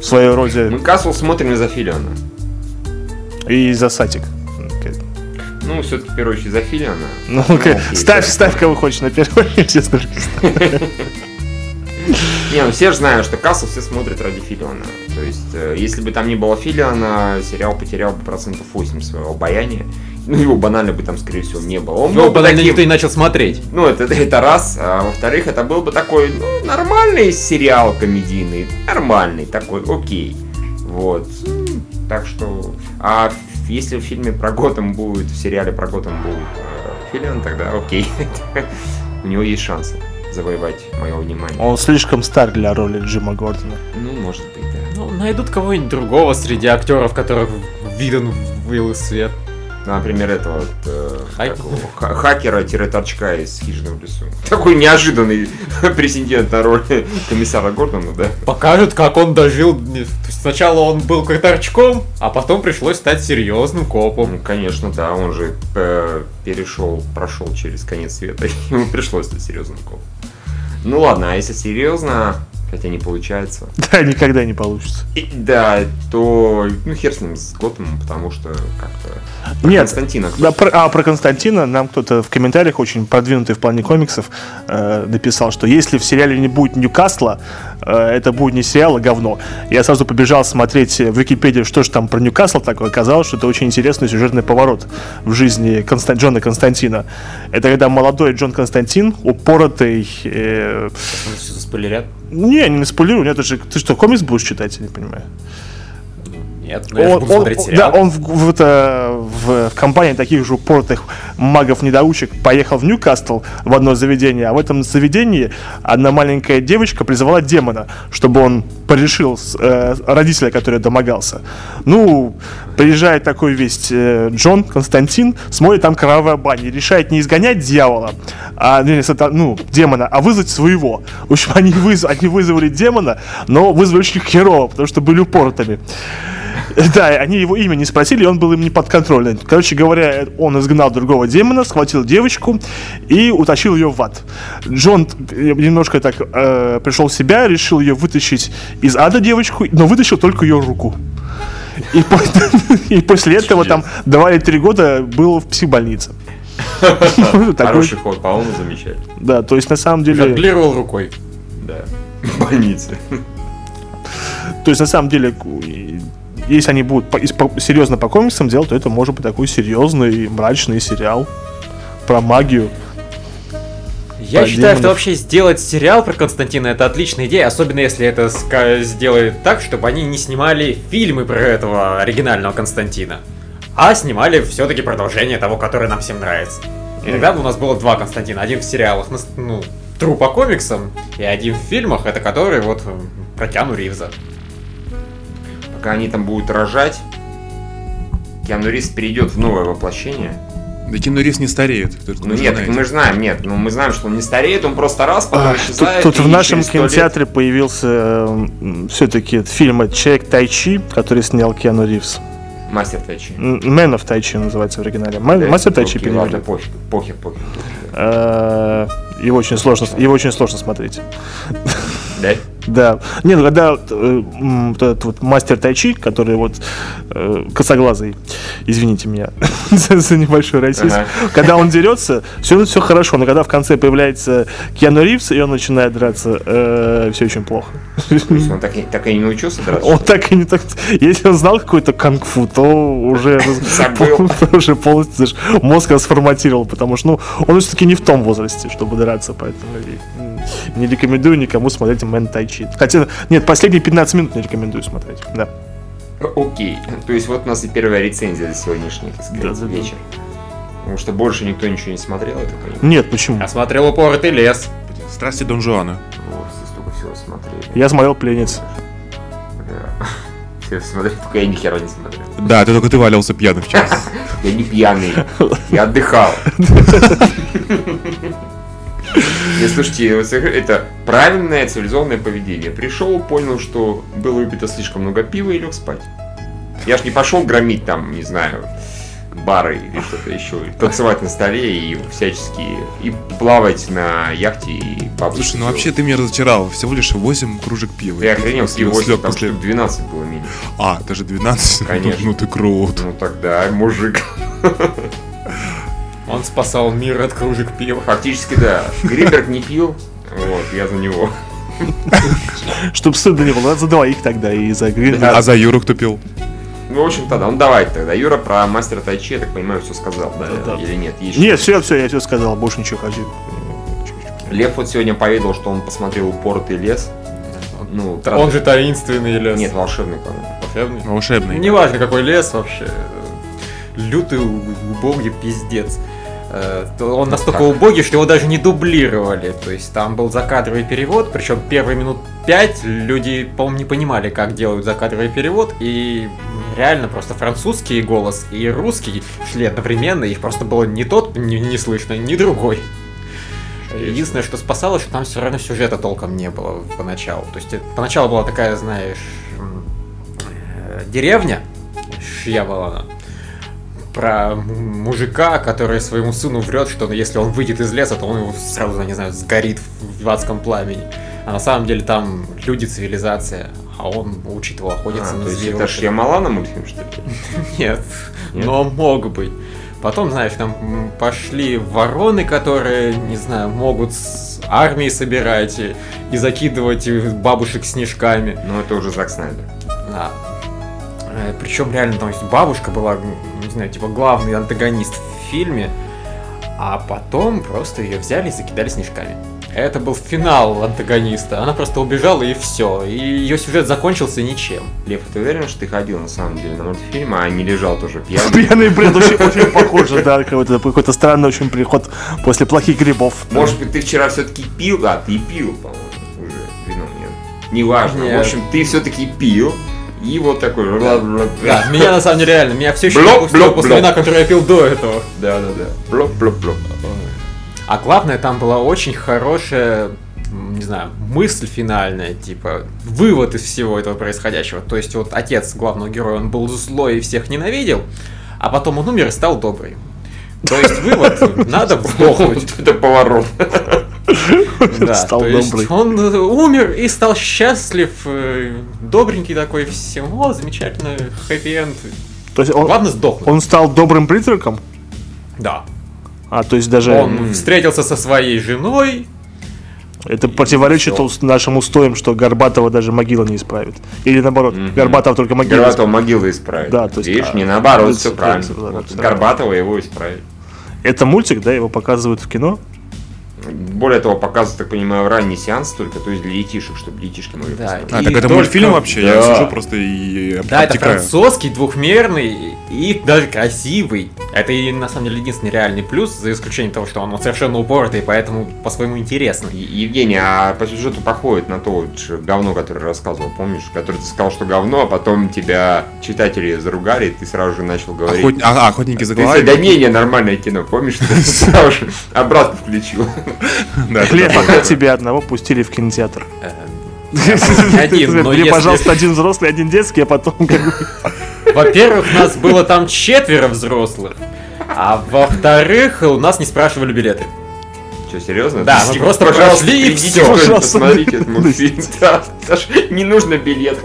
в своей роде Мы Касл смотрим из-за Филиана. и за Сатик. Ну, все-таки, в первую очередь, за Филиана. Ну, Ну, окей. окей, ставь, да. ставь, кого хочешь на первое место. Не, ну все же знают, что Касл все смотрят ради Филиана. То есть, э, если бы там не было Филиана, сериал потерял бы процентов 8 своего обаяния. Ну, его банально бы там, скорее всего, не было. Он Ну, бы банально таким- никто и начал смотреть. Ну, это, это раз. А во-вторых, это был бы такой, ну, нормальный сериал комедийный. Нормальный такой, окей. Вот. Так что... А если в фильме про Готэм будет, в сериале про Готэм будет э, Филиан, тогда окей. У него есть шансы завоевать мое внимание. Он слишком стар для роли Джима Гордона. Ну, может быть, да. Ну, найдут кого-нибудь другого среди актеров, которых виден вылый свет. Ну, Например, этого вот, э, Хак- хакера-торчка из «Хижины в лесу». Такой неожиданный претендент на роль комиссара Гордона, да? Покажут, как он дожил. Сначала он был картарчком, а потом пришлось стать серьезным копом. Ну, конечно, да, он же э, перешел, прошел через конец света, ему пришлось стать серьезным копом. Ну ладно, а если серьезно, хотя не получается, Да, никогда не получится. и- да, то, ну, хер с ним, с Готэмом, потому что как-то... Про Нет, Константина. Да, про- а про Константина нам кто-то в комментариях очень продвинутый в плане комиксов э, написал, что если в сериале не будет Ньюкасла, э, это будет не сериал, а говно. Я сразу побежал смотреть в Википедии, что же там про Ньюкасл такое. Оказалось, что это очень интересный сюжетный поворот в жизни Констан- Джона Константина. Это когда молодой Джон Константин, упоротый... э, Спойлерят? Не, не спойлерую, нет, же... Ты что, комикс будешь читать, я не понимаю? Нет, но я Он, буду он- смотреть да, сериал. он в, в это, в, компании таких же упоротых магов-недоучек поехал в Ньюкасл в одно заведение, а в этом заведении одна маленькая девочка призвала демона, чтобы он порешил э, родителя, который домогался. Ну, приезжает такой весь э, Джон Константин, смотрит там кровавая баня, решает не изгонять дьявола, а, сата- ну, демона, а вызвать своего. В общем, они, выз- они вызвали демона, но вызвали очень херово, потому что были упоротыми. Да, они его имя не спросили, и он был им не подконтрольный. Короче говоря, он изгнал другого демона, схватил девочку и утащил ее в ад. Джон немножко так э, пришел в себя, решил ее вытащить из ада девочку, но вытащил только ее руку. И, по- и после этого там два или три года был в психбольнице. Хороший ход, по-моему, замечательно. Да, то есть на самом деле... Жонглировал рукой. Да. В больнице. То есть, на самом деле, если они будут по- по- серьезно по комиксам делать, то это может быть такой серьезный, мрачный сериал про магию. Я Про считаю, что демонов. вообще сделать сериал про Константина это отличная идея, особенно если это сделает так, чтобы они не снимали фильмы про этого оригинального Константина, а снимали все-таки продолжение того, который нам всем нравится. И тогда бы у нас было два Константина. Один в сериалах, ну, тру по комиксам, и один в фильмах, это который вот про Киану Ривза. Пока они там будут рожать, Киану Ривз перейдет в новое воплощение. Да Кину Ривз не стареет. Ну нет, так мы же знаем, нет, ну мы знаем, что он не стареет, он просто раз, потом А, Тут, исчезает. тут и в нашем сто лет- кинотеатре появился все-таки фильм «Человек Тайчи», который снял Киану Ривз. Мастер Тайчи. М, Man of Тайчи называется в оригинале. Да, Мастер Тайчи окей, ладно, перевели. похер, похер, похер. Э, Его очень сложно, его очень сложно смотреть. Да? Да. Не, ну когда э, вот этот вот мастер тайчи, который вот э, косоглазый, извините меня за, за небольшой расизм, Ага. когда он дерется, все, все хорошо, но когда в конце появляется Киану Ривз, и он начинает драться, все очень плохо. То есть он так, и- так и не научился драться? Он так и не так... Если он знал какой-то кунг-фу, то уже, уже полностью мозг расформатировал, потому что ну, он все-таки не в том возрасте, чтобы драться, поэтому не рекомендую никому смотреть Мэн Тайчи. Хотя, нет, последние 15 минут не рекомендую смотреть. Да. Окей. То есть вот у нас и первая рецензия за сегодняшний, так сказать, Да, да, да. вечер. Потому что больше никто ничего не смотрел, понимаю. Нет, почему? Я смотрел упоротый лес. Страсти Дон Жуана. Вот, все столько всего смотрели. Я смотрел пленниц. Да. Все смотрели, только я ни хера не смотрел. Да, ты только ты валялся пьяным вчера. Я не пьяный, я отдыхал. Не, слушайте, это правильное цивилизованное поведение. Пришел, понял, что было выпито слишком много пива и лег спать. Я ж не пошел громить там, не знаю, бары или что-то еще, и танцевать на столе и всячески, и плавать на яхте и бабушке. Слушай, ну вообще ты меня разочаровал. Всего лишь 8 кружек пива. Я охренел, пиво, слег там после- штук 12 было минимум. А, даже 12? Конечно. Ну ты крут. Ну тогда, мужик. Он спасал мир от кружек пива. Фактически, да. Гринберг не пил, вот, я за него. Чтоб стыдно не было, за двоих тогда и за Грин. Да. А за Юру кто пил? Ну, в общем-то, да, ну давайте тогда. Юра про мастера Тайчи, я так понимаю, все сказал, да, Да, да. или нет? Есть Нет, все, все, я все сказал, больше ничего хочу. Лев вот сегодня поведал, что он посмотрел упоротый лес. Ну, тра- Он же таинственный лес. Нет, волшебный, по-моему. волшебный. Волшебный. Неважно, какой лес вообще. Лютый, убогий пиздец. Э, Он настолько Так. убогий, что его даже не дублировали. То есть там был закадровый перевод, причем первые минут пять люди, по-моему, не понимали, как делают закадровый перевод. И реально просто французский голос и русский шли одновременно. Их просто было не тот не, не слышно, ни другой. Единственное, что спасало, что там все равно сюжета толком не было поначалу. То есть поначалу была такая, знаешь, э, деревня Шьяволана про мужика, который своему сыну врет, что если он выйдет из леса, то он его сразу, не знаю, сгорит в, адском пламени. А на самом деле там люди, цивилизация, а он учит его охотиться А, на зверей. это Шьямалана мультфильм, что ли? Нет, Нет? но мог быть. Потом, знаешь, там пошли вороны, которые, не знаю, могут с армии собирать и, и закидывать э, бабушек снежками. Ну, это уже Зак Снайдер. Да. Причем реально там есть бабушка была, не знаю, типа главный антагонист в фильме, а потом просто ее взяли и закидали снежками. Это был финал антагониста. Она просто убежала и все. И ее сюжет закончился ничем. Лев, ты уверен, что ты ходил на самом деле на мультфильм, а не лежал тоже пьяный? Пьяный бред очень, очень похоже, да, какой-то, какой-то странный очень приход после плохих грибов. Может быть, ты вчера все-таки пил? Да, ты пил, по-моему, уже вино, нет? Неважно. Нет. В общем, ты все-таки пил, и вот такой... Да, меня на самом деле реально, меня все еще Блок, блок, после блок. вина, которое я пил до этого. Да-да-да. Блоп-блоп-блоп. А главное, там была очень хорошая, не знаю, мысль финальная, типа, вывод из всего этого происходящего. То есть вот отец главного героя, он был злой и всех ненавидел, а потом он умер и стал добрый. То есть вывод, надо сдохнуть. Это поворот. Да, Стал то есть добрый. он э, умер и стал счастлив, э, добренький такой, всем, о, замечательно, хэппи-энд. То есть он, Главное сдохнуть. он стал добрым призраком? Да. А, то есть даже Он встретился со своей женой, это противоречит ус- нашим устоям, что Горбатова даже могила не исправит. Или наоборот, Мгм. Горбатов только могила Горбатова могилы исправить. Да, то есть, Видишь, а, не наоборот, все правильно. правильно, Вот Горбатова его исправить. Это мультик, да, его показывают в кино? Более того, показывают, так понимаю, ранний сеанс только, то есть для детишек, чтобы детишки могли Да, посмотреть. А, И так это только- мультфильм вообще? Я Да. сижу просто и Да, это обтекаю. французский, двухмерный и даже красивый. Это и на самом деле единственный реальный плюс, за исключением того, что он совершенно упоротый, поэтому по-своему интересный. Е- Евгений, а по сюжету походит на то вот же говно, которое рассказывал, помнишь? Который ты сказал, что говно, а потом тебя читатели заругали, и ты сразу же начал говорить. Охот- а, охотники за головами? да не, не, нормальное кино, помнишь? Ты сразу же обратно включил. Такое. пока тебя одного пустили в кинотеатр. Один, но пожалуйста, один взрослый, один детский, а потом как бы... Во-первых, нас было там четверо взрослых. А во-вторых, у нас не спрашивали билеты. Что, серьезно? Да, мы просто прошли и придите всё. в школе, Пожалуйста. Посмотрите этот мультфильм. Да, даже не нужно билетов.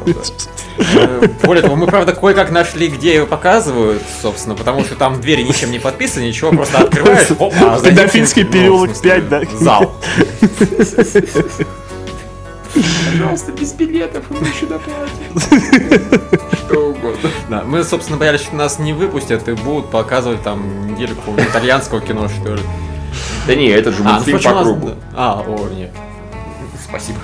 Э, Более того, мы, правда, кое-как нашли, где его показывают, собственно, потому что там двери ничем не подписаны, ничего, просто открываешь, оп, а за ним, Педофильский ну, в переулок смысле, 5, да? Зал. Пожалуйста, без билетов, мы еще доплатим. Что угодно. Да, мы, собственно, боялись, что нас не выпустят и будут показывать там какого-нибудь итальянского кино, что ли. Да не, это же А, ну, мультфильм по кругу. А, о, нет. Спасибо.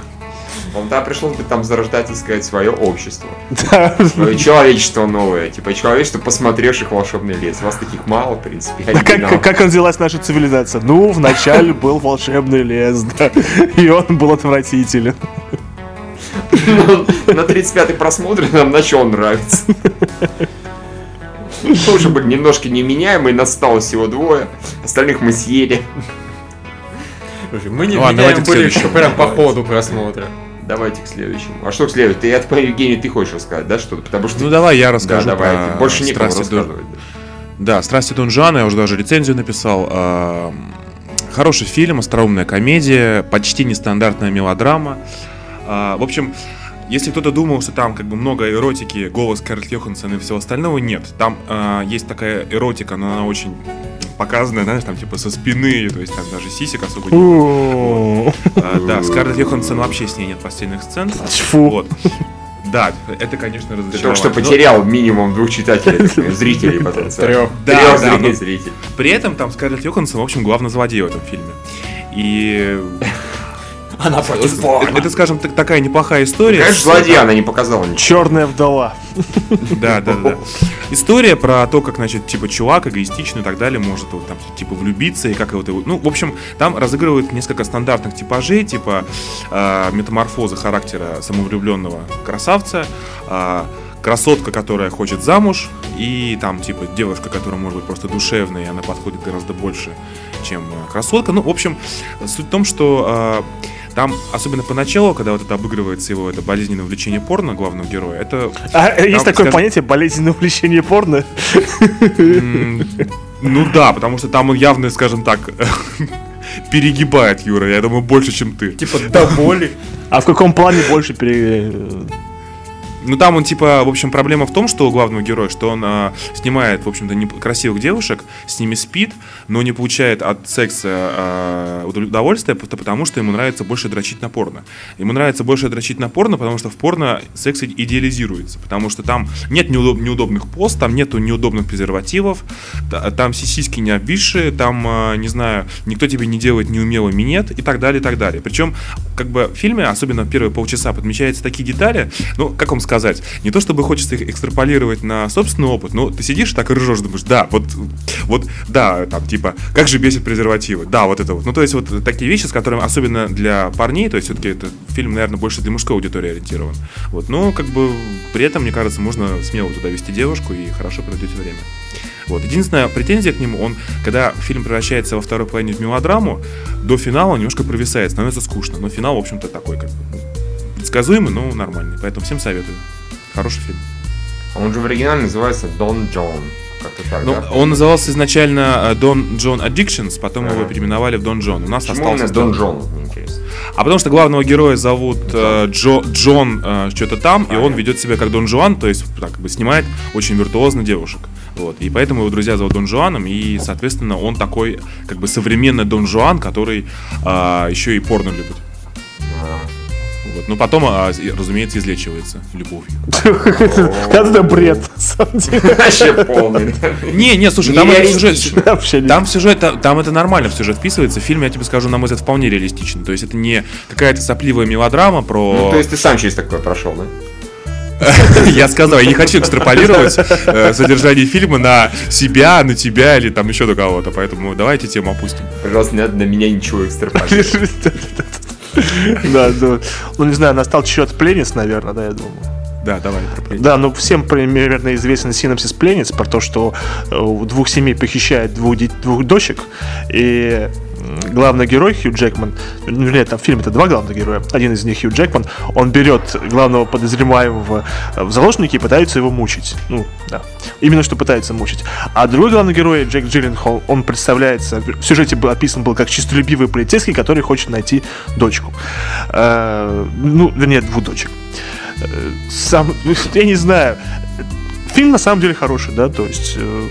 Вам там пришлось бы там зарождать, так сказать, свое общество. Да. Свое человечество новое. Типа человечество, посмотревших волшебный лес. Вас таких мало, в принципе. А оригинал. как, как родилась наша цивилизация? Ну, вначале был волшебный лес, да. И он был отвратителен. На 35-й просмотр нам начал нравиться. Мы уже были немножко неменяемые, нас осталось всего двое. Остальных мы съели. Слушай, мы не Ладно, меняем были следующему. прям по ходу просмотра. Давайте к следующему. А что к следующему? Ты, я так понимаю, Евгений, ты хочешь рассказать, да, что-то? Потому что... Ну давай я да, расскажу давай. про Больше некому «Страсти рассказывать. Да, «Страсти Дон Жуана», я уже даже рецензию написал. А, Хороший фильм, остроумная комедия, почти нестандартная мелодрама. А, В общем, если кто-то думал, что там как бы много эротики, голос Скарлетт Йоханссон и всего остального, нет. Там а, есть такая эротика, но она очень показанная, знаешь, там типа со спины, то есть там даже сисек особо не. А, Да, Скарлетт Йоханссон вообще с ней нет постельных сцен. Вот. Да, это, конечно, Ты разочарование. только что Но- потерял минимум двух читателей, зрителей потенциально. Трех. Да, Трех да, зрителей, зрителей. При этом там Скарлетт Йоханссон, в общем, главный злодей в этом фильме. И Она против это, это, скажем так, такая неплохая история. Конечно, злодея она не показала ничего. Черная вдова. Да, да, да. История про то, как, значит, типа, чувак эгоистичный и так далее может вот там, типа, влюбиться и как вот его... Ну, в общем, там разыгрывают несколько стандартных типажей, типа э, метаморфоза характера самовлюбленного красавца, э, красотка, которая хочет замуж, и там, типа, девушка, которая может быть просто душевной, и она подходит гораздо больше, чем э, красотка. Ну, в общем, суть в том, что э, там, особенно поначалу, когда вот это обыгрывается его это болезненное увлечение порно главного героя, это А, э, есть Там, такое скажем- понятие болезненное увлечение порно. Ну да, потому что там он явно, скажем так, перегибает Юра, я думаю, больше, чем ты. Типа до боли. А в каком плане больше пере... Ну там он типа, в общем, проблема в том, что у главного героя, что он а, снимает, в общем-то, красивых девушек, с ними спит, но не получает от секса удов- удовольствия, просто потому что ему нравится больше дрочить на порно. Ему нравится больше дрочить на порно, потому что в порно секс идеализируется, потому что там нет неудоб- неудобных поз, там нету неудобных презервативов, та- там сиськи не обвисшие, там, а, не знаю, никто тебе не делает неумелый минет и так далее, и так далее. Причем, как бы в фильме, особенно в первые полчаса, подмечаются такие детали, ну, как вам сказать, не то чтобы хочется их экстраполировать на собственный опыт, но ты сидишь так и ржешь, думаешь, да, вот, вот, да, там, типа, как же бесит презервативы, да, вот это вот. Ну, то есть, вот такие вещи, с которыми, особенно для парней, то есть, все-таки это фильм, наверное, больше для мужской аудитории ориентирован. Вот, но, как бы, при этом, мне кажется, можно смело туда вести девушку и хорошо проведете время. Вот. Единственная претензия к нему, он, когда фильм превращается во второй половине в мелодраму, до финала немножко провисает, становится скучно. Но финал, в общем-то, такой, как бы, ну, предсказуемый, но нормальный. Поэтому всем советую. Хороший фильм. Он же в оригинале называется Дон Джон. Так, Ну, да? он назывался изначально э, Don John Addictions, потом его Ага. переименовали в Дон Джон. У нас Почему остался Дон Джон. А потому что главного героя зовут э, Джо, Джон э, что-то там, и он ведет себя как Дон Жуан, то есть так как бы снимает очень виртуозно девушек. Вот. И поэтому его друзья зовут Дон Жуаном, и, соответственно, он такой как бы современный Дон Жуан, который э, еще и порно любит. Вот. Но потом, а, разумеется, излечивается любовью. Это бред, на самом деле. Вообще полный. Не, не, слушай, там это сюжет, там сюжет, та- там это нормально в сюжет вписывается. Фильм, я тебе скажу, на мой взгляд, вполне реалистичен. То есть это не какая-то сопливая мелодрама про... Ну, то есть ты сам через такое прошел, да? Я сказал, я не хочу экстраполировать э, содержание фильма на себя, на тебя или там еще на кого-то. Поэтому давайте тему опустим. Пожалуйста, не надо на меня ничего экстраполировать. Да, да. Ну, не знаю, настал черед Пленис, наверное, да, я думаю. Да, давай. про. Да, ну всем примерно известен синопсис Пленниц про то, что э, двух семей похищают двух, дочек, и главный герой Хью Джекман, ну, вернее, там в фильме это два главных героя, один из них Хью Джекман, он берет главного подозреваемого в заложники и пытается его мучить. Ну, да. Именно что пытается мучить. А другой главный герой, Джек Джилленхол, он представляется, в сюжете был описан был как чистолюбивый полицейский, который хочет найти дочку. Э, ну, вернее, двух дочек сам, я не знаю. Фильм на самом деле хороший, да, то есть э,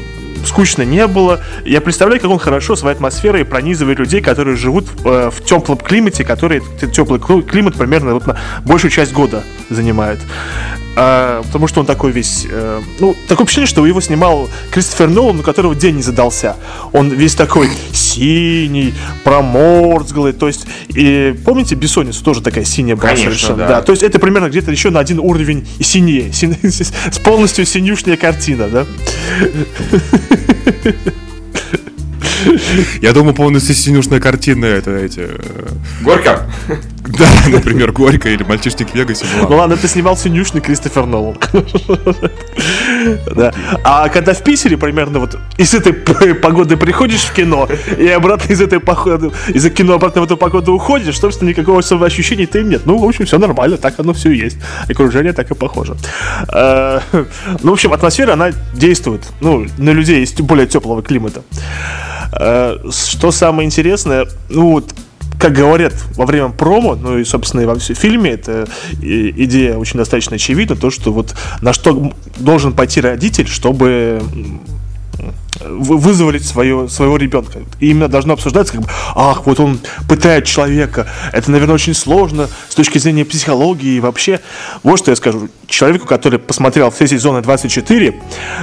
скучно не было. Я представляю, как он хорошо своей атмосферой пронизывает людей, которые живут э, в теплом климате, который теплый климат примерно вот на большую часть года занимает. А, потому что он такой весь... э, ну, такое впечатление, что его снимал Кристофер Нолан, у которого день не задался. Он весь такой синий, проморзглый. То есть, и помните, Бессонницу тоже такая синяя была Конечно, совершенно. да. То есть это примерно где-то еще на один уровень синее. Син- С полностью синюшная картина, да? Я думаю, полностью синюшная картина это эти... э, Горько? Да, например, Горько или Мальчишник в Вегасе. ну Ну ладно. ладно, это снимал синюшный Кристофер Нолан. Да. А когда в Питере примерно вот из этой погоды приходишь в кино и обратно из этой походы, из кино обратно в эту погоду уходишь, собственно, никакого особого ощущения ты нет. Ну, в общем, все нормально, так оно все и есть. Окружение так и похоже. Э, Ну, в общем, атмосфера, она действует, ну, на людей из более теплого климата. Э, Что самое интересное, ну вот, как говорят во время промо, ну и, собственно, и во всем фильме, это и- идея очень достаточно очевидна, то, что вот на что должен пойти родитель, чтобы вызволить свое, своего ребенка. И именно должно обсуждаться, как бы, ах, вот он пытает человека. Это, наверное, очень сложно с точки зрения психологии и вообще. Вот что я скажу. Человеку, который посмотрел все сезоны 24,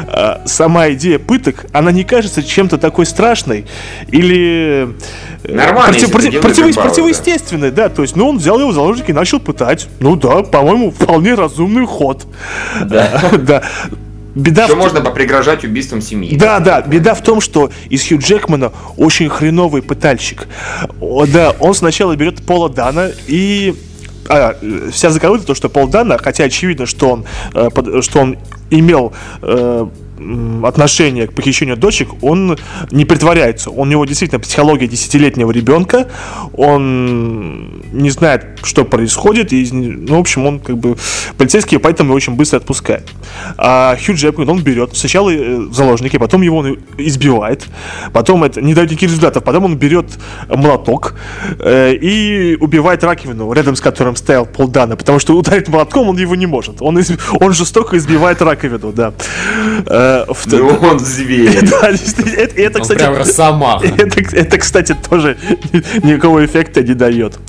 э, сама идея пыток, она не кажется чем-то такой страшной или... э, Нормально, делаешь противо- забаву, противоестественной, да. То есть, ну, он взял его в заложники и начал пытать. Ну да, по-моему, вполне разумный ход. Да. Да. Беда Что в можно попригрожать убийством семьи? да, да, беда в том, что из Хью Джекмана очень хреновый пытальщик. О, да, он сначала берет Пола Дана и а, э, вся заколыта то, что Пол Дана, хотя очевидно, что он, э, под- что он имел э, отношение к похищению дочек, он не притворяется. У него действительно психология десятилетнего ребенка, он не знает, что происходит, и, ну, в общем, он как бы полицейский, поэтому его очень быстро отпускает. А Хью Джекман, он берет сначала э, заложники, потом его он избивает, потом это не дает никаких результатов, потом он берет молоток э, и убивает раковину, рядом с которым стоял Пол Дана, потому что ударить молотком он его не может. Он, из- он жестоко избивает раковину, да. Э, в- Ну он зверь. Да, это, это, Он кстати, прям росомаха. это, это, кстати, тоже ни- никакого эффекта не дает.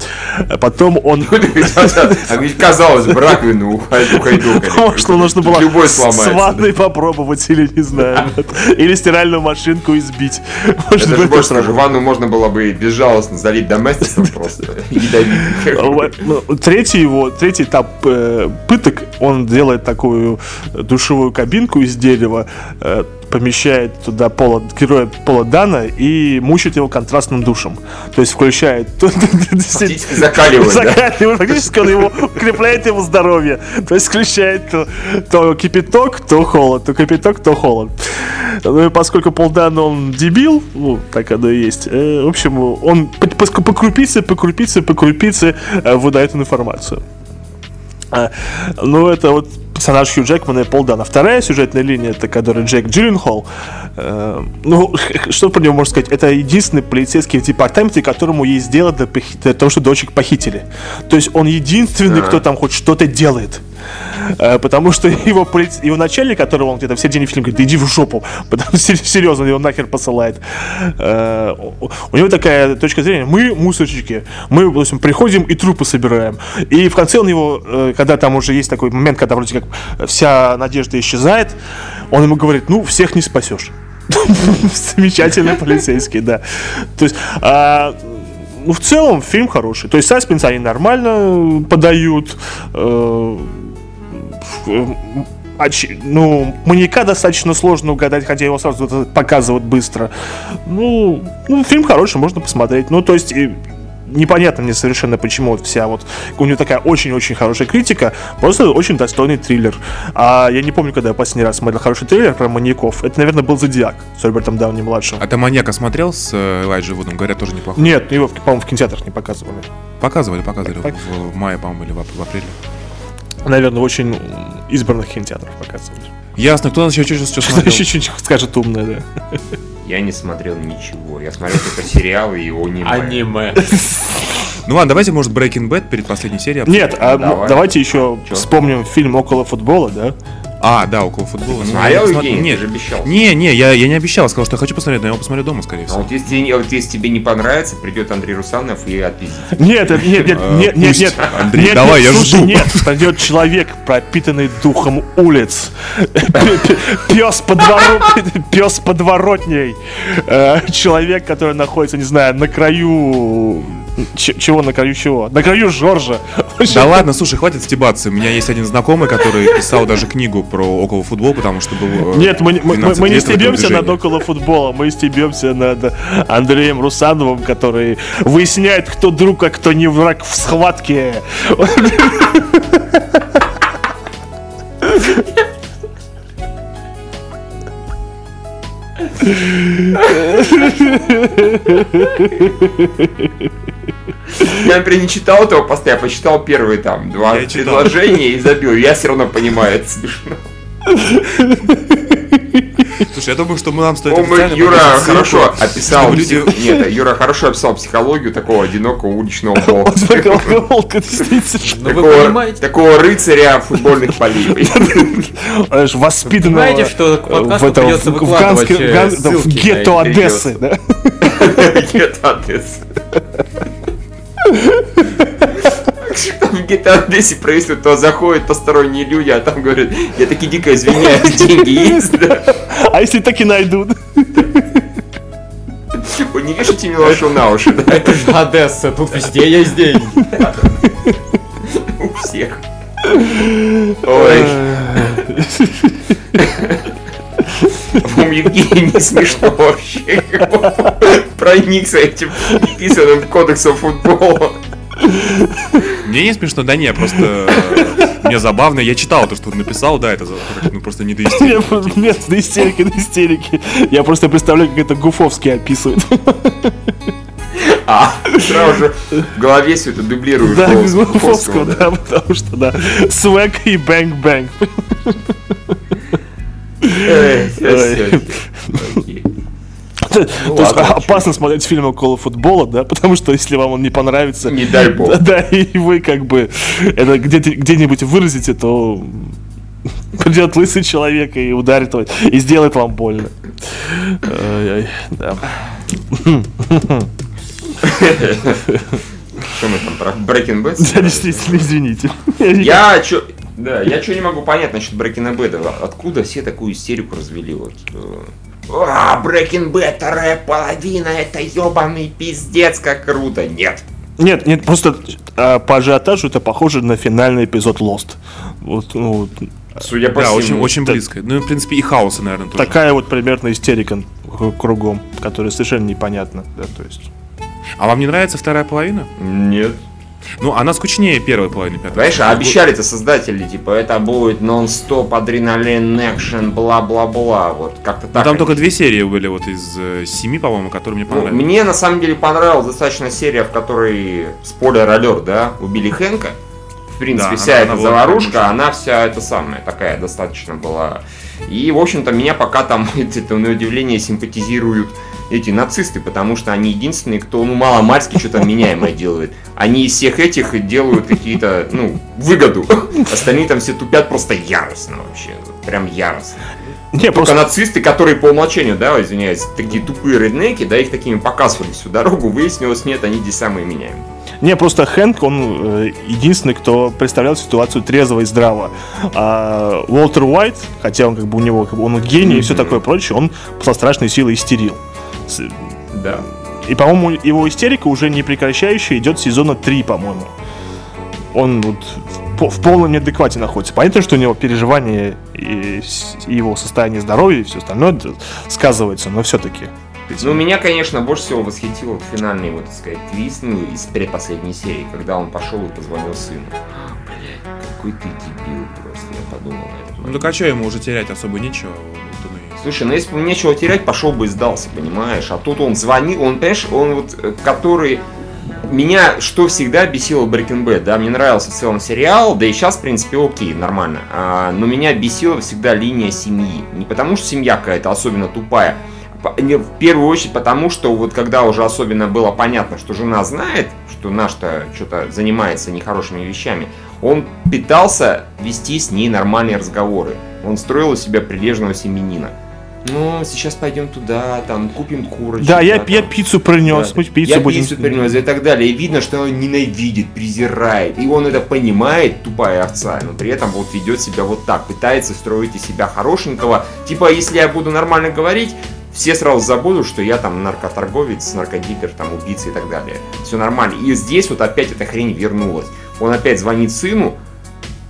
Потом он... А ведь казалось бы, раковину ухай- ухайдокали. Может, нужно было Любой с сломается. ванной попробовать, или не знаю. Или стиральную машинку избить. Может, Это же больше скажу, ванну можно было бы безжалостно залить доместиком просто. Ну, Третий его, третий этап э, пыток, он делает такую душевую кабинку из дерева, э, помещает туда пола, героя Пола Дана и мучает его контрастным душем. То есть включает... Фактически закаливает? Закаливает. Фактически он его укрепляет его здоровье. То есть включает то, то кипяток, то холод, то кипяток, то холод. Ну и поскольку Пол Дана, он дебил, ну, так оно и есть, э, в общем, он по, по, по крупице, по крупице, по крупице э, выдает информацию. А, ну, это вот персонаж Хью Джекмана и Пол Дана. Вторая сюжетная линия, это который Джек Джилленхол. Э, ну, что про него можно сказать? Это единственный полицейский в департаменте, которому есть дело до, до того, что дочек похитили. То есть он единственный, кто там хоть что-то делает. Э, Потому что его, его начальник, которого он где-то в середине фильма говорит, «Да иди в жопу, потому что серьезно его нахер посылает. Э, У него такая точка зрения, мы мусорщики, мы, общем, приходим и трупы собираем. И в конце он его, э, когда там уже есть такой момент, когда вроде как вся надежда исчезает, он ему говорит, ну, всех не спасешь. Замечательный полицейский, да. То есть, а, ну, в целом, фильм хороший. То есть, саспенс они нормально подают. Э, ну, маньяка достаточно сложно угадать, хотя его сразу показывают быстро. Ну, ну, фильм хороший, можно посмотреть. Ну, то есть, непонятно мне совершенно, почему вот вся вот... У него такая очень-очень хорошая критика, просто очень достойный триллер. А я не помню, когда я последний раз смотрел хороший триллер про маньяков. Это, наверное, был «Зодиак» с Робертом Дауни-младшим. А ты маньяка смотрел с э, Элайджей Вудом? Говорят, тоже неплохой. Нет, его, по-моему, в кинотеатрах не показывали. Показывали, показывали в, в мае, по-моему, или в апреле. Наверное, в очень избранных кинотеатрах показывали. Ясно, кто нас еще что, что Что смотрел? еще что-нибудь скажет умное, да? Я не смотрел ничего. Я смотрел только сериалы и аниме. Аниме. Ну ладно, давайте, может, Breaking Bad перед последней серией. обсудим. Нет, а Давай. давайте еще Чё? вспомним фильм «Около футбола», да? А, да, около футбола. Ну, Смотрел, я не смотр- Евгений? Нет, Ты же обещал. Не, не, я, я не обещал, сказал, что я хочу посмотреть, но я его посмотрю дома, скорее А всего. вот если, вот если тебе не понравится, придет Андрей Русанов и отпиздит. Нет, нет, нет, Э, нет, нет, нет. Андрей, давай, я жду. Нет, придет человек, пропитанный духом улиц. Пес подворот, пес подворотней. Э, Человек, который находится, не знаю, на краю... Ч- Чего на краю чего? На краю Жоржа. Да ладно, слушай, хватит стебаться. У меня есть один знакомый, который писал даже книгу про около футбол, потому что был... э, Нет, мы, не- мы- мы- 12 мы не стебемся над около футбола, мы стебемся над Андреем Русановым, который выясняет, кто друг, а кто не враг в схватке. Я, например, не читал этого поста, я почитал первые там два Я читал. предложения и забил. Я все равно понимаю, это смешно. Слушай, я думаю, что мы нам стоит О, Юра хорошо описал люди- Нет, Юра хорошо описал психологию такого одинокого уличного волка. Действительно. Ну Такого, рыцаря футбольных полей. Знаешь, воспитанного Понимаете, что к э, подкасту в придется выкладывать, гетто Одессы, да? Нет, Одесса. Там в GTA Одессе происходит, то заходят посторонние люди, а там говорят, я таки дико извиняюсь, деньги есть, да? А если так и найдут? Вы не вешайте милошу на уши, да? Это же Одесса, тут везде есть деньги. У всех. Ой. По-моему, Евгений не смешно вообще. Проникся этим писанным кодексом футбола. Мне не смешно, да не, просто э, мне забавно. Я читал то, что он написал, да, это ну, просто не до истерики. Просто- Нет, до истерики, до истерики. Я просто представляю, как это Гуфовский описывает. А, сразу же в голове все это дублируешь. Да, без Гуфовского, да. потому что, да. Swag и bang-bang. То есть ладно, опасно смотреть фильм около футбола, да, потому что если вам он не понравится, Не дай бог. да, и вы как бы это где-нибудь выразите, то придет лысый человек и ударит вас, и сделает вам больно. Да. Что мы там про Breaking Bad? Да, действительно, извините. Я чё... Да, я что не могу понять насчет Breaking Bad. Откуда все такую истерику развели? Вот. Э, А, Breaking Bad, вторая половина, это ебаный пиздец, как круто. Нет. Нет, нет, просто а, по ажиотажу это похоже на финальный эпизод Lost. Вот, ну, вот Судя по Да, всему. очень, очень близко. Ну, в принципе, и хаоса, наверное, тоже. такая вот примерно истерика кругом, которая совершенно непонятна. Да, то есть. А вам не нравится вторая половина? Нет. Ну, она скучнее первой половины пятой. Знаешь, а обещали-то создатели, типа, это будет нон-стоп, адреналин, экшен, бла-бла-бла. Вот как-то Ну, так. там они- только две серии были вот из э, семи, по-моему, которые мне Ну, понравились. мне на самом деле понравилась достаточно серия, в которой, спойлер алерт, да, убили Хэнка. В принципе, Да, вся она- эта она заварушка, она вся эта самая, такая достаточно была. И, в общем-то, меня пока там, это, на удивление, симпатизируют эти нацисты, потому что они единственные, кто, ну, мало-мальски что-то меняемое делают. Они из всех этих делают какие-то, ну, выгоду. Остальные там все тупят просто яростно вообще. Прям яростно. Не, Только просто нацисты, которые по умолчанию, да, извиняюсь, такие тупые реднеки, да, их такими показывали всю дорогу, выяснилось, нет, они здесь самые меняемые. Не, просто Хэнк, он э, единственный, кто представлял ситуацию трезво и здраво. А Уолтер Уайт, хотя он как бы у него, как бы, он гений и все такое прочее, он со страшной силой истерил. Да. И, по-моему, его истерика уже не прекращающая идет сезона 3, по-моему. Он вот в, по- в полном неадеквате находится. Понятно, что у него переживания и, его состояние здоровья и все остальное сказывается, но все-таки. Ну, меня, конечно, больше всего восхитил финальный, вот, так сказать, твист, ну, из предпоследней серии, когда он пошел и позвонил сыну. Блять, какой ты дебил просто, я подумал Ну так а что ему уже терять особо нечего? Вот и- Слушай, ну если бы нечего терять, пошел бы и сдался, понимаешь? А тут он звонил, он, понимаешь, он вот, э, который... Меня что всегда бесило Breaking Bad, да, мне нравился в целом сериал, да и сейчас, в принципе, окей, нормально. А, но меня бесила всегда линия семьи. Не потому, что семья какая-то особенно тупая, в первую очередь потому, что вот когда уже особенно было понятно, что жена знает, что наш-то что-то занимается нехорошими вещами, он пытался вести с ней нормальные разговоры. Он строил из себя прилежного семенина. Ну, сейчас пойдем туда, там, купим курочку. Да, я, я пиццу принес, Да. мы пиццу я будем... пиццу принес и так далее. И видно, что он ненавидит, презирает. И он это понимает, тупая овца, но при этом вот ведет себя вот так, пытается строить из себя хорошенького. Типа, если я буду нормально говорить, все сразу забудут, что я там наркоторговец, наркодилер, там убийца и так далее. Все нормально. И здесь вот опять эта хрень вернулась. Он опять звонит сыну,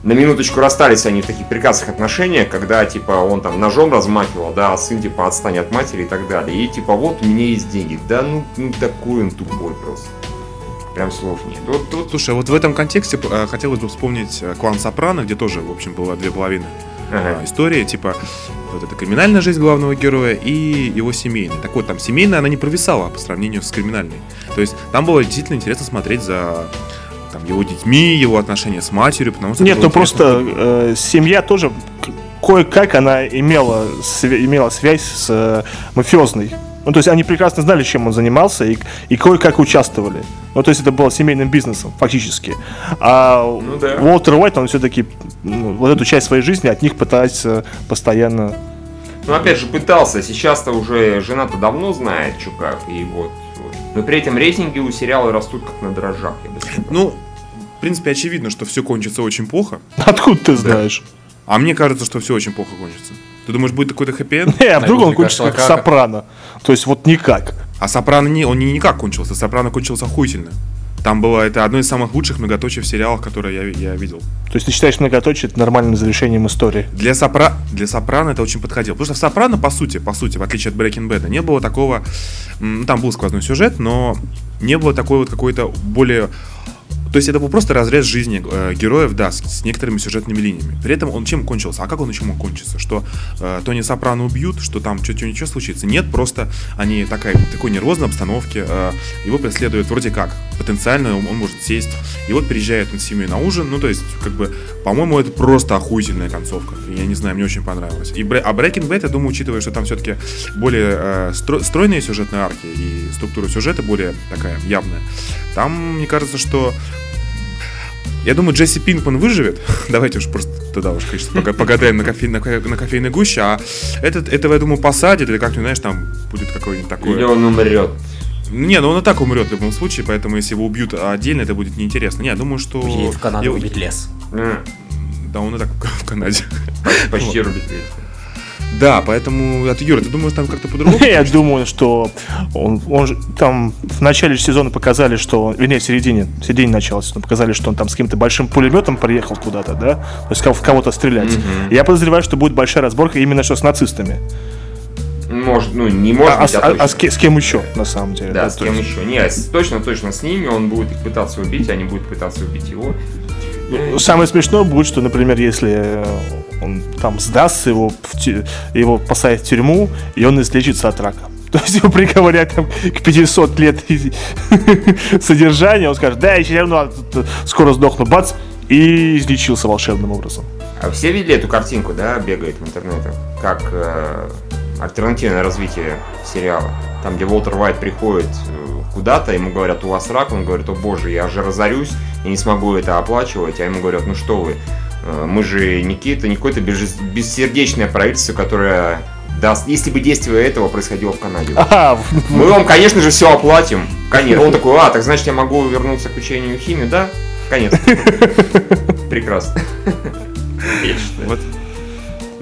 на минуточку расстались они в таких прекрасных отношениях, когда, типа, он там ножом размахивал, да, а сын, типа, отстань от матери и так далее. И, типа, вот у меня есть деньги. Да, ну, ну такой он тупой просто. Прям слов нет. Вот тут Слушай, вот в этом контексте э, хотелось бы вспомнить э, клан Сопрано, где тоже, в общем, было две половины Ага. э, истории, типа вот эта криминальная жизнь главного героя и его семейная. Так вот, там семейная, она не провисала по сравнению с криминальной. То есть там было действительно интересно смотреть за там, его детьми, его отношения с матерью, потому что... это Нет, было ну просто э, семья тоже кое-как она имела, свя- имела связь с э, мафиозной. Ну, то есть они прекрасно знали, чем он занимался, и, и кое-как участвовали. Ну, то есть это было семейным бизнесом, фактически. А Ну да. Уолтер Уайт, он все-таки вот эту часть своей жизни от них пытается постоянно... Ну, опять же, пытался. Сейчас-то уже жена-то давно знает, что как. И вот. Но при этом рейтинги у сериала растут как на дрожжах, я бы сказал. Ну, в принципе, очевидно, что все кончится очень плохо. Откуда ты знаешь? А мне кажется, что все очень плохо кончится. Ты думаешь, будет какой-то хэппи-энд? Не, а вдруг он кончится как. Сопрано. То есть вот никак. А Сопрано не, он не никак кончился. Сопрано кончился охуительно. Там было это одно из самых лучших многоточий в сериалах, которые я, я видел. То есть ты считаешь многоточие это нормальным завершением истории? Для, Сопра... для Сопрано это очень подходило. Потому что в Сопрано, по сути, по сути, в отличие от Breaking Bad, не было такого... ну, Там был сквозной сюжет, но не было такой вот какой-то более... То есть это был просто разрез жизни э, героев, да, с, с некоторыми сюжетными линиями. При этом он чем кончился? А как он еще мог кончиться? Что э, Тони Сопрано убьют, что там что-то ничего случится? Нет, просто они такая, такой нервозной обстановке, э, его преследуют вроде как. Потенциально он, он может сесть. И вот приезжает он с семьей на ужин. Ну, то есть, как бы, по-моему, это просто охуительная концовка. Я не знаю, мне очень понравилось. И, а Breaking Bad, я думаю, учитывая, что там все-таки более э, стро- стройные сюжетные арки и структура сюжета более такая явная, там, мне кажется, что я думаю, Джесси Пинкман выживет. Давайте уж просто тогда уж, конечно, пога- погадаем на, кофе, на, на кофейной гуще. А этот, этого, я думаю, посадят, или как-нибудь, знаешь, там будет какое-нибудь такое... Или он умрет. Не, ну он и так умрет в любом случае, поэтому если его убьют отдельно, это будет неинтересно. Не, я думаю, что... Едет в Канаду его- убить лес. М, Да, он и так в Канаде. Почти рубит лес. Да, поэтому... Ты, Юра, ты думаешь, там как-то по-другому? Я думаю, что он, он же там в начале сезона показали, что, вернее, в середине, в середине начала сезона показали, что он там с каким-то большим пулеметом приехал куда-то, да, то есть в кого-то стрелять. Я подозреваю, что будет большая разборка именно что с нацистами. Может, ну, не может А, быть, а- а а с, с кем еще, на самом деле? Да, с то кем есть- еще? Не, с- точно-точно с ними он будет их пытаться убить, они будут пытаться убить его. Самое смешное будет, что, например, если э, он там сдастся, его, в его посадят в тюрьму, и он излечится от рака. То есть его приговорят там, к 500 лет содержания, он скажет, да, я все равно тут скоро сдохну, бац, и излечился волшебным образом. А все видели эту картинку, да, бегает в интернете? Как э, альтернативное развитие сериала. там, где Уолтер Уайт приходит э, куда-то, ему говорят, у вас рак, он говорит, о боже, я же разорюсь, я не смогу это оплачивать, а ему говорят, ну что вы, э, мы же не какие-то, не какое-то бессердечное правительство, которое даст, если бы действие этого происходило в Канаде. А, Мы вам, конечно же, все оплатим. Конечно. Он такой, а, так значит, я могу вернуться к учению химии, да? Конец. Прекрасно. Вот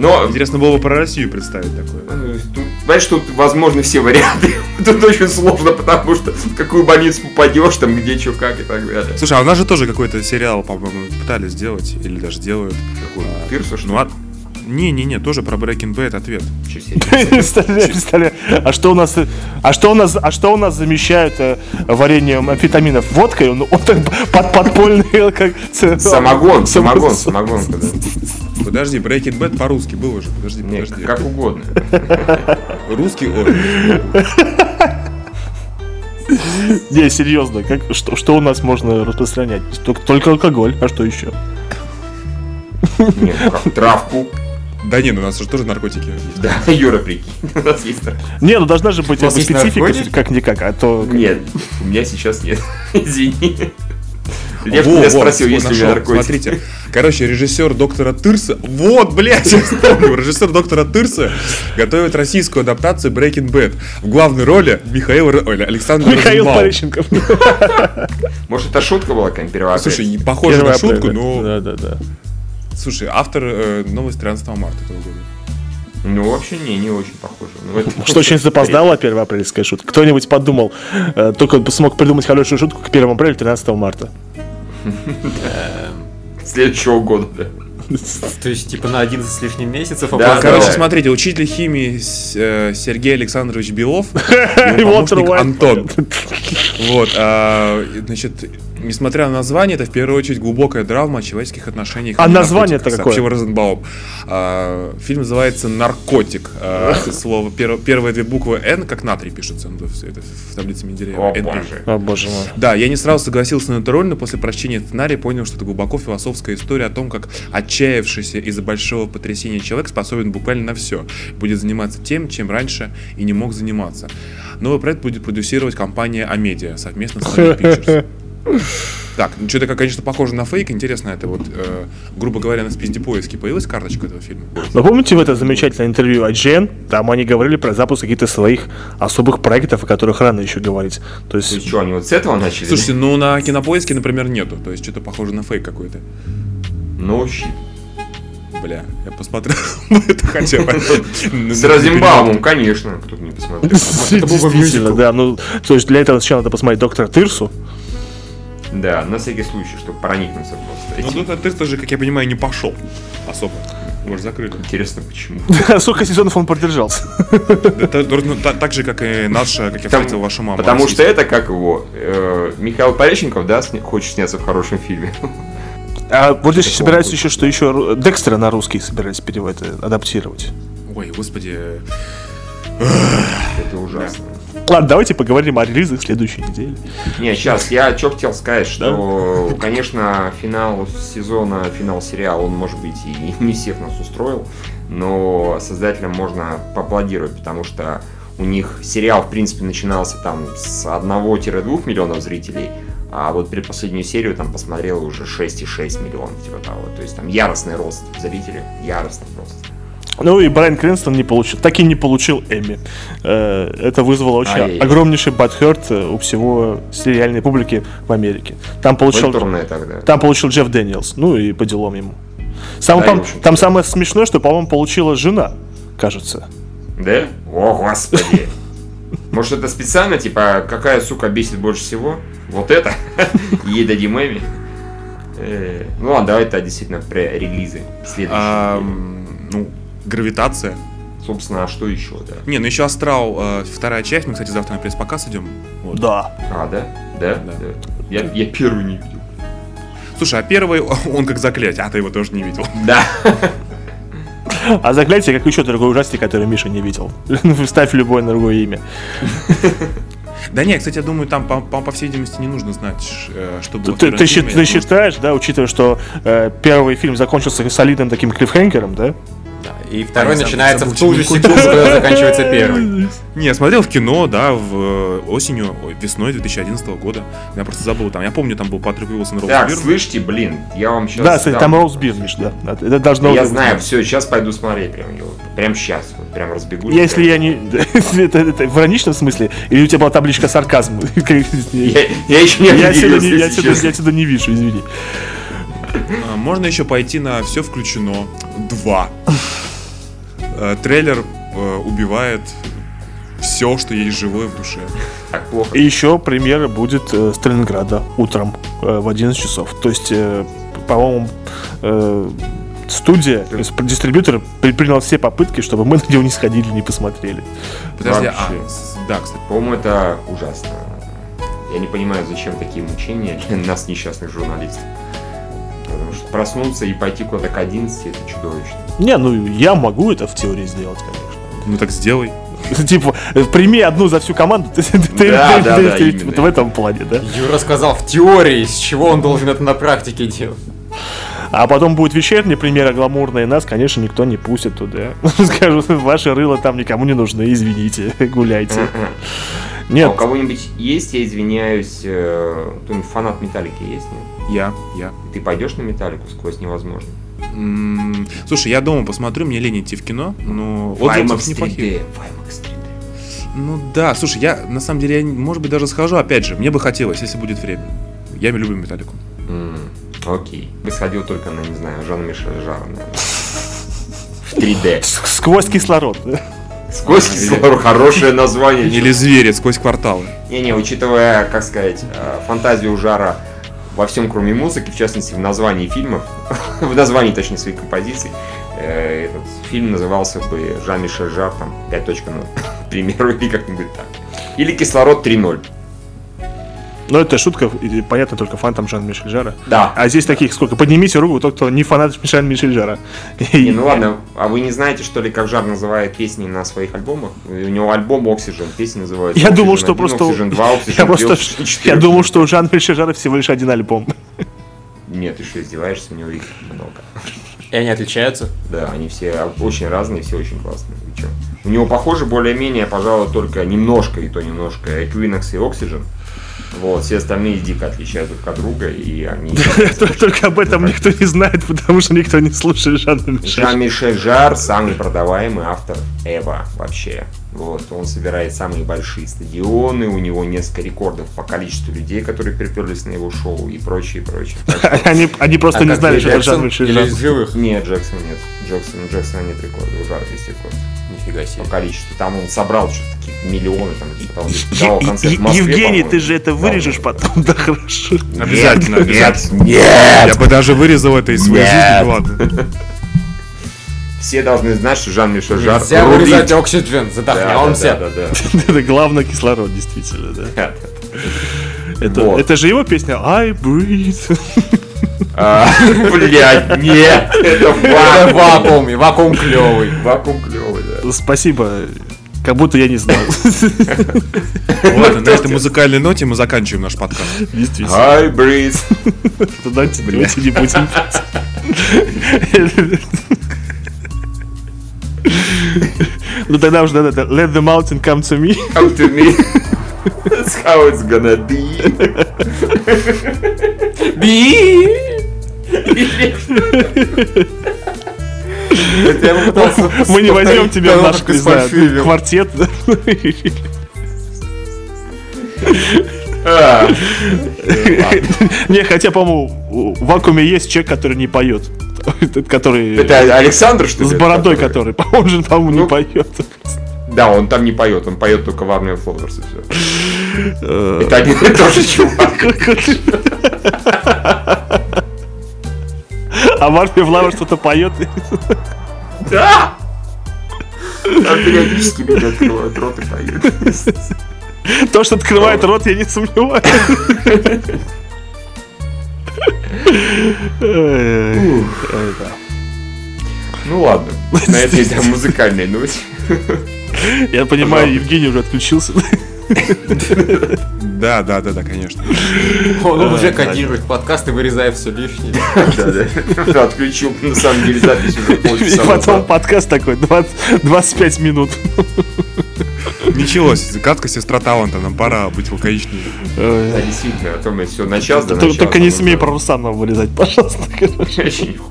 Но интересно было бы про Россию представить такое. э, тут, Понимаешь, тут возможны все варианты. Тут очень сложно, потому что в какую больницу попадешь, там где, что, как и так далее. Слушай, а у нас же тоже какой-то сериал, по-моему, пытались сделать, или даже делают. Какой? Тырса, что Ну, а... Не-не-не, тоже про Breaking Bad ответ. Представляю. А что у нас, а что у нас, а что у нас замещают э, вареньем амфетаминов водкой? Он, он так под, подпольный как Самогон, самогон, Сам- самогонка, да. Подожди, Breaking Bad по-русски было же. Подожди, подожди. как угодно. Русский, ой. Не, серьезно, как, что, что у нас можно распространять? Только, только алкоголь, а что еще? Нет, как травку. Да не, ну у нас же тоже наркотики есть. Да, Юра, прикинь, у нас есть травка. Не, ну должна же быть специфика, как-никак, а то... Нет, у меня сейчас нет. Извини. Я Во, тебя во, спросил, вот есть ли у меня нашел. наркотик. Смотрите, короче, режиссер доктора Тырса, вот, блядь, я вспомнил, режиссер доктора Тырса готовит российскую адаптацию Breaking Bad. В главной роли Михаил, ой, Александр Михаил. Пореченков. Может, это шутка была какая-нибудь первая? Слушай, похоже на шутку, но... Да, да, да. Слушай, автор э, новости 13 марта этого года. Ну, вообще, не, не очень похоже. Ну, Что очень запоздала первая апрельская шутка. Кто-нибудь подумал, э, только смог придумать хорошую шутку к 1 апреля 13 марта. Следующего года, да. То есть, типа, на 11 с лишним месяцев Да, опоздал. Короче, да. смотрите, учитель химии э, Сергей Александрович Белов, И помощник. Антон. Вот, а, значит, несмотря на название, это в первую очередь глубокая драма о человеческих отношениях. А название-то какое? сообщил Розенбаум. А, Фильм называется «Наркотик». А, Слово, первые две буквы «Н», как натрий пишется ну, в это в таблице Менделеева. О, NP. боже. О, боже мой. Да, я не сразу согласился на эту роль, но после прочтения сценария понял, что это глубоко философская история о том, как отчаявшийся из-за большого потрясения человек способен буквально на все. Будет заниматься тем, чем раньше и не мог заниматься. Новый проект будет продюсировать компания Амедиа совместно с Sony Pictures. Так, ну что-то, конечно, похоже на фейк. Интересно, это вот, э, грубо говоря, на спизде поиске появилась карточка этого фильма? Вы помните в это замечательное интервью IGN? Там они говорили про запуск каких-то своих особых проектов, о которых рано еще говорить. То есть есть, что, они вот с этого начали? Слушайте, ну на кинопоиске, например, нету. То есть что-то похоже на фейк какой-то. Ну, щит. Бля, я посмотрел это хотя бы. С Розенбаумом, конечно, кто-то не посмотрел. действительно, да. Ну, то есть для этого сначала надо посмотреть доктора Тырсу. Да, на всякий случай, чтобы проникнуться просто. Ну, этим. доктор Тырс тоже, как я понимаю, не пошел особо. Его же закрыли. Интересно, почему. Сколько сезонов он продержался? Ну, так же, как и наша, как я встретил вашу маму. Потому что это, как его, э, Михаил Пореченков, да, хочет сняться в хорошем фильме. А вот здесь собираются еще, что еще Декстера на русский собирались перевод э, адаптировать. Ой, господи. Это ужасно. Ладно, давайте поговорим о релизах следующей недели. Не, сейчас, я что хотел сказать, что, конечно, финал сезона, финал сериала, он, может быть, и не всех нас устроил, но создателям можно поаплодировать, потому что у них сериал, в принципе, начинался там с 1-2 миллионов зрителей, а вот предпоследнюю серию там посмотрело уже 6,6 миллионов, типа того. То есть там яростный рост зрителей, яростный рост. Ну и Брайан Крэнстон не получил, так и не получил Эмми. Э, Это вызвало очень Ай-яй-яй. огромнейший бадхерт у всего сериальной публики в Америке. Там получил, тогда. там получил Джефф Дэниелс, ну и поделом ему. Сам, Да, там, там самое смешное, что, по-моему, получила жена, кажется. Да? О, господи. Может, это специально, типа, какая сука бесит больше всего? Вот это? Ей дадим Эми. Э, Ну ладно, давай это действительно про релизы следующие. Ну, гравитация. Собственно, а что еще, да? Не, ну еще Астрал, э, вторая часть. Мы, кстати, завтра на пресс-показ идем. Вот. Да. А, да? Да? Да. Я, я первый не видел. Слушай, а первый, он как заклятие, а ты его тоже не видел. Да. А заклятие, как еще другой ужастик, который Миша не видел. Вставь любое другое имя. Да не, кстати, я думаю, там, по, по, по всей видимости, не нужно знать, э, что было в Ты, ты фильме. ты считаешь, да, учитывая, что э, первый фильм закончился солидным таким клиффхенгером, да? И второй забыл- начинается в ту же секунду, когда заканчивается первый. Не, я смотрел в кино, да, в э, осенью, ой, весной 2011 года. Я просто забыл там. Я помню, там был Патрик Уилсон Роуз Так, Бирн. слышите, блин, я вам сейчас... Да, кстати, там Роуз Бирн, Миш, да. Это должно Я знаю, все, сейчас пойду смотреть прям его. Прям сейчас, прям разбегусь. Если я не... это, это в ироничном смысле? Или у тебя была табличка сарказм? Я, я еще не отсюда я отсюда не вижу, извини. А, Можно еще пойти на все включено 2. Э, Трейлер э, убивает все, что есть живое в душе. Так плохо. И еще премьера будет э, Сталинграда утром э, в 11 часов. То есть, э, по-моему, э, студия, есть дистрибьютор предпринял все попытки, чтобы мы на него не сходили, не посмотрели. Подожди, а, Вообще. да, кстати. По-моему, это ужасно. Я не понимаю, зачем такие мучения для нас, несчастных журналистов. Потому что проснуться и пойти куда-то к 11 это чудовищно. Не, ну я могу это в теории сделать, конечно. Ну так сделай. Типа, э, прими одну за всю команду, ты, ты- ты- Да, ты- да, ты- да, ты- именно. вот в этом плане, да. Юра сказал в теории, с чего он должен это на практике делать. А потом будет вечерняя премьера гламурная, и нас, конечно, никто не пустит туда. Скажут, ваши рыла там никому не нужны, извините, гуляйте. А Нет, у кого-нибудь есть, я извиняюсь, э, фанат Металлики есть, нет? Я, я. Ты пойдешь на Металлику сквозь невозможно? Слушай, я дома посмотрю, мне лень идти в кино, но отзывы неплохие. 3D. В IMAX 3D. Ну да, слушай, я на самом деле, я, может быть, даже схожу, опять же, мне бы хотелось, если будет время. Я люблю металлику. Окей. Бы сходил только на, не знаю, Жан Мишель Жара, наверное. В 3D. с- сквозь кислород. да. Сквозь кислород. Хорошее название. Или звери сквозь кварталы. Не-не, учитывая, как сказать, э, фантазию Жара во всем, кроме музыки, в частности, в названии фильмов, в названии, точнее, своих композиций, э, этот фильм назывался бы Жан-Мишель Жар, там, 5.0, к примеру, или как-нибудь так. Или Кислород 3.0. Но это шутка, и понятно, только фанатам Жан Мишель Жара. Да. А здесь таких сколько? Поднимите руку, тот, кто не фанат Жан Мишель Жара. Не, ну ладно, а вы не знаете, что ли, как Жар называет песни на своих альбомах? У него альбом Oxygen, песни называются Я Oxygen думал, что 1, просто... Oxygen 2, Oxygen Я 3, просто... Oxygen 4. Я думал, что у Жан Мишель Жара всего лишь один альбом. Нет, ты что, издеваешься? У него их много. И они отличаются. Да, они все очень разные, все очень классные. У него похоже более-менее, пожалуй, только немножко, и то немножко, Equinox и Oxygen. Вот, все остальные дико отличаются друг от друга, и они... Только об этом никто не знает, потому что никто не слушает Жана Мишель. Жан-Мишель Жар самый продаваемый автор Эва вообще. Вот, он собирает самые большие стадионы, у него несколько рекордов по количеству людей, которые приперлись на его шоу и прочее, прочее. Они, они просто А не как знали, Ли что это Джексон Мишель или из живых? Нет, Джексона нет. Джексон, у Джексона нет рекорда, у Жара есть рекорд. Нифига себе. По количеству. Там он собрал что-то какие-то миллионы, там, типа, давал концерт в Москве, Евгений, ты же это вырежешь потом, да хорошо. Обязательно, Нет, обязательно. Нет, Я бы даже вырезал это из своей Нет. жизни, ладно. Все должны знать, что Жан-Мишель Жар Нельзя рулит. вырезать Oxygen, Да, задохнемся. да, да, да, Это главный кислород, действительно, да. Это, Вот. это же его песня I breathe. А, Блядь, нет, это Это вакуум. вакуум, и вакуум клевый. Вакуум клевый, да. Спасибо. Как будто я не знал. Ладно, на этой музыкальной ноте мы заканчиваем наш подкаст. Действительно. I breathe. Давайте, давайте не будем петь. Ну тогда уже надо Let the mountain come to me. Come to me. That's how it's gonna be. Попытался Мы не возьмем тебя в наш не знаю, квартет. А, Не, хотя, по-моему, в вакууме есть человек, который не поет. Который... Это Александр, что ли? С бородой, который, же, по-моему, не Ну, поет. Да, он там не поет, он поет только в Army of Lovers и все. Э, Это один и тот же чувак. А Марфи Влава что-то поет. Да! Он периодически люди открывают рот и поют. То, что открывает рот, я не сомневаюсь. Да. Ну ладно, на этой да, музыкальной ноте. Я понимаю, Евгений уже отключился. Да, да, да, да, конечно. Он уже кодирует подкаст и вырезает все лишнее. Да-да. Отключил, на самом деле, запись уже И полчаса потом назад. подкаст такой, 20 25 минут. Началось. Катка сестра таланта, нам пора быть лаконичнее. Да, действительно, а то мы все на час, да Только не мы смей про Русанова вырезать, пожалуйста.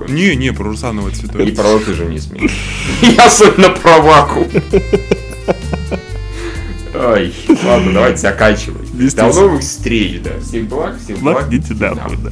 не. Не, про Русанова И цветой. про Рот тоже не смей. И особенно про Ваку. Ой, ладно, давайте заканчивать. До новых встреч, да. Всех благ, всех благ. Махните нахуй, да.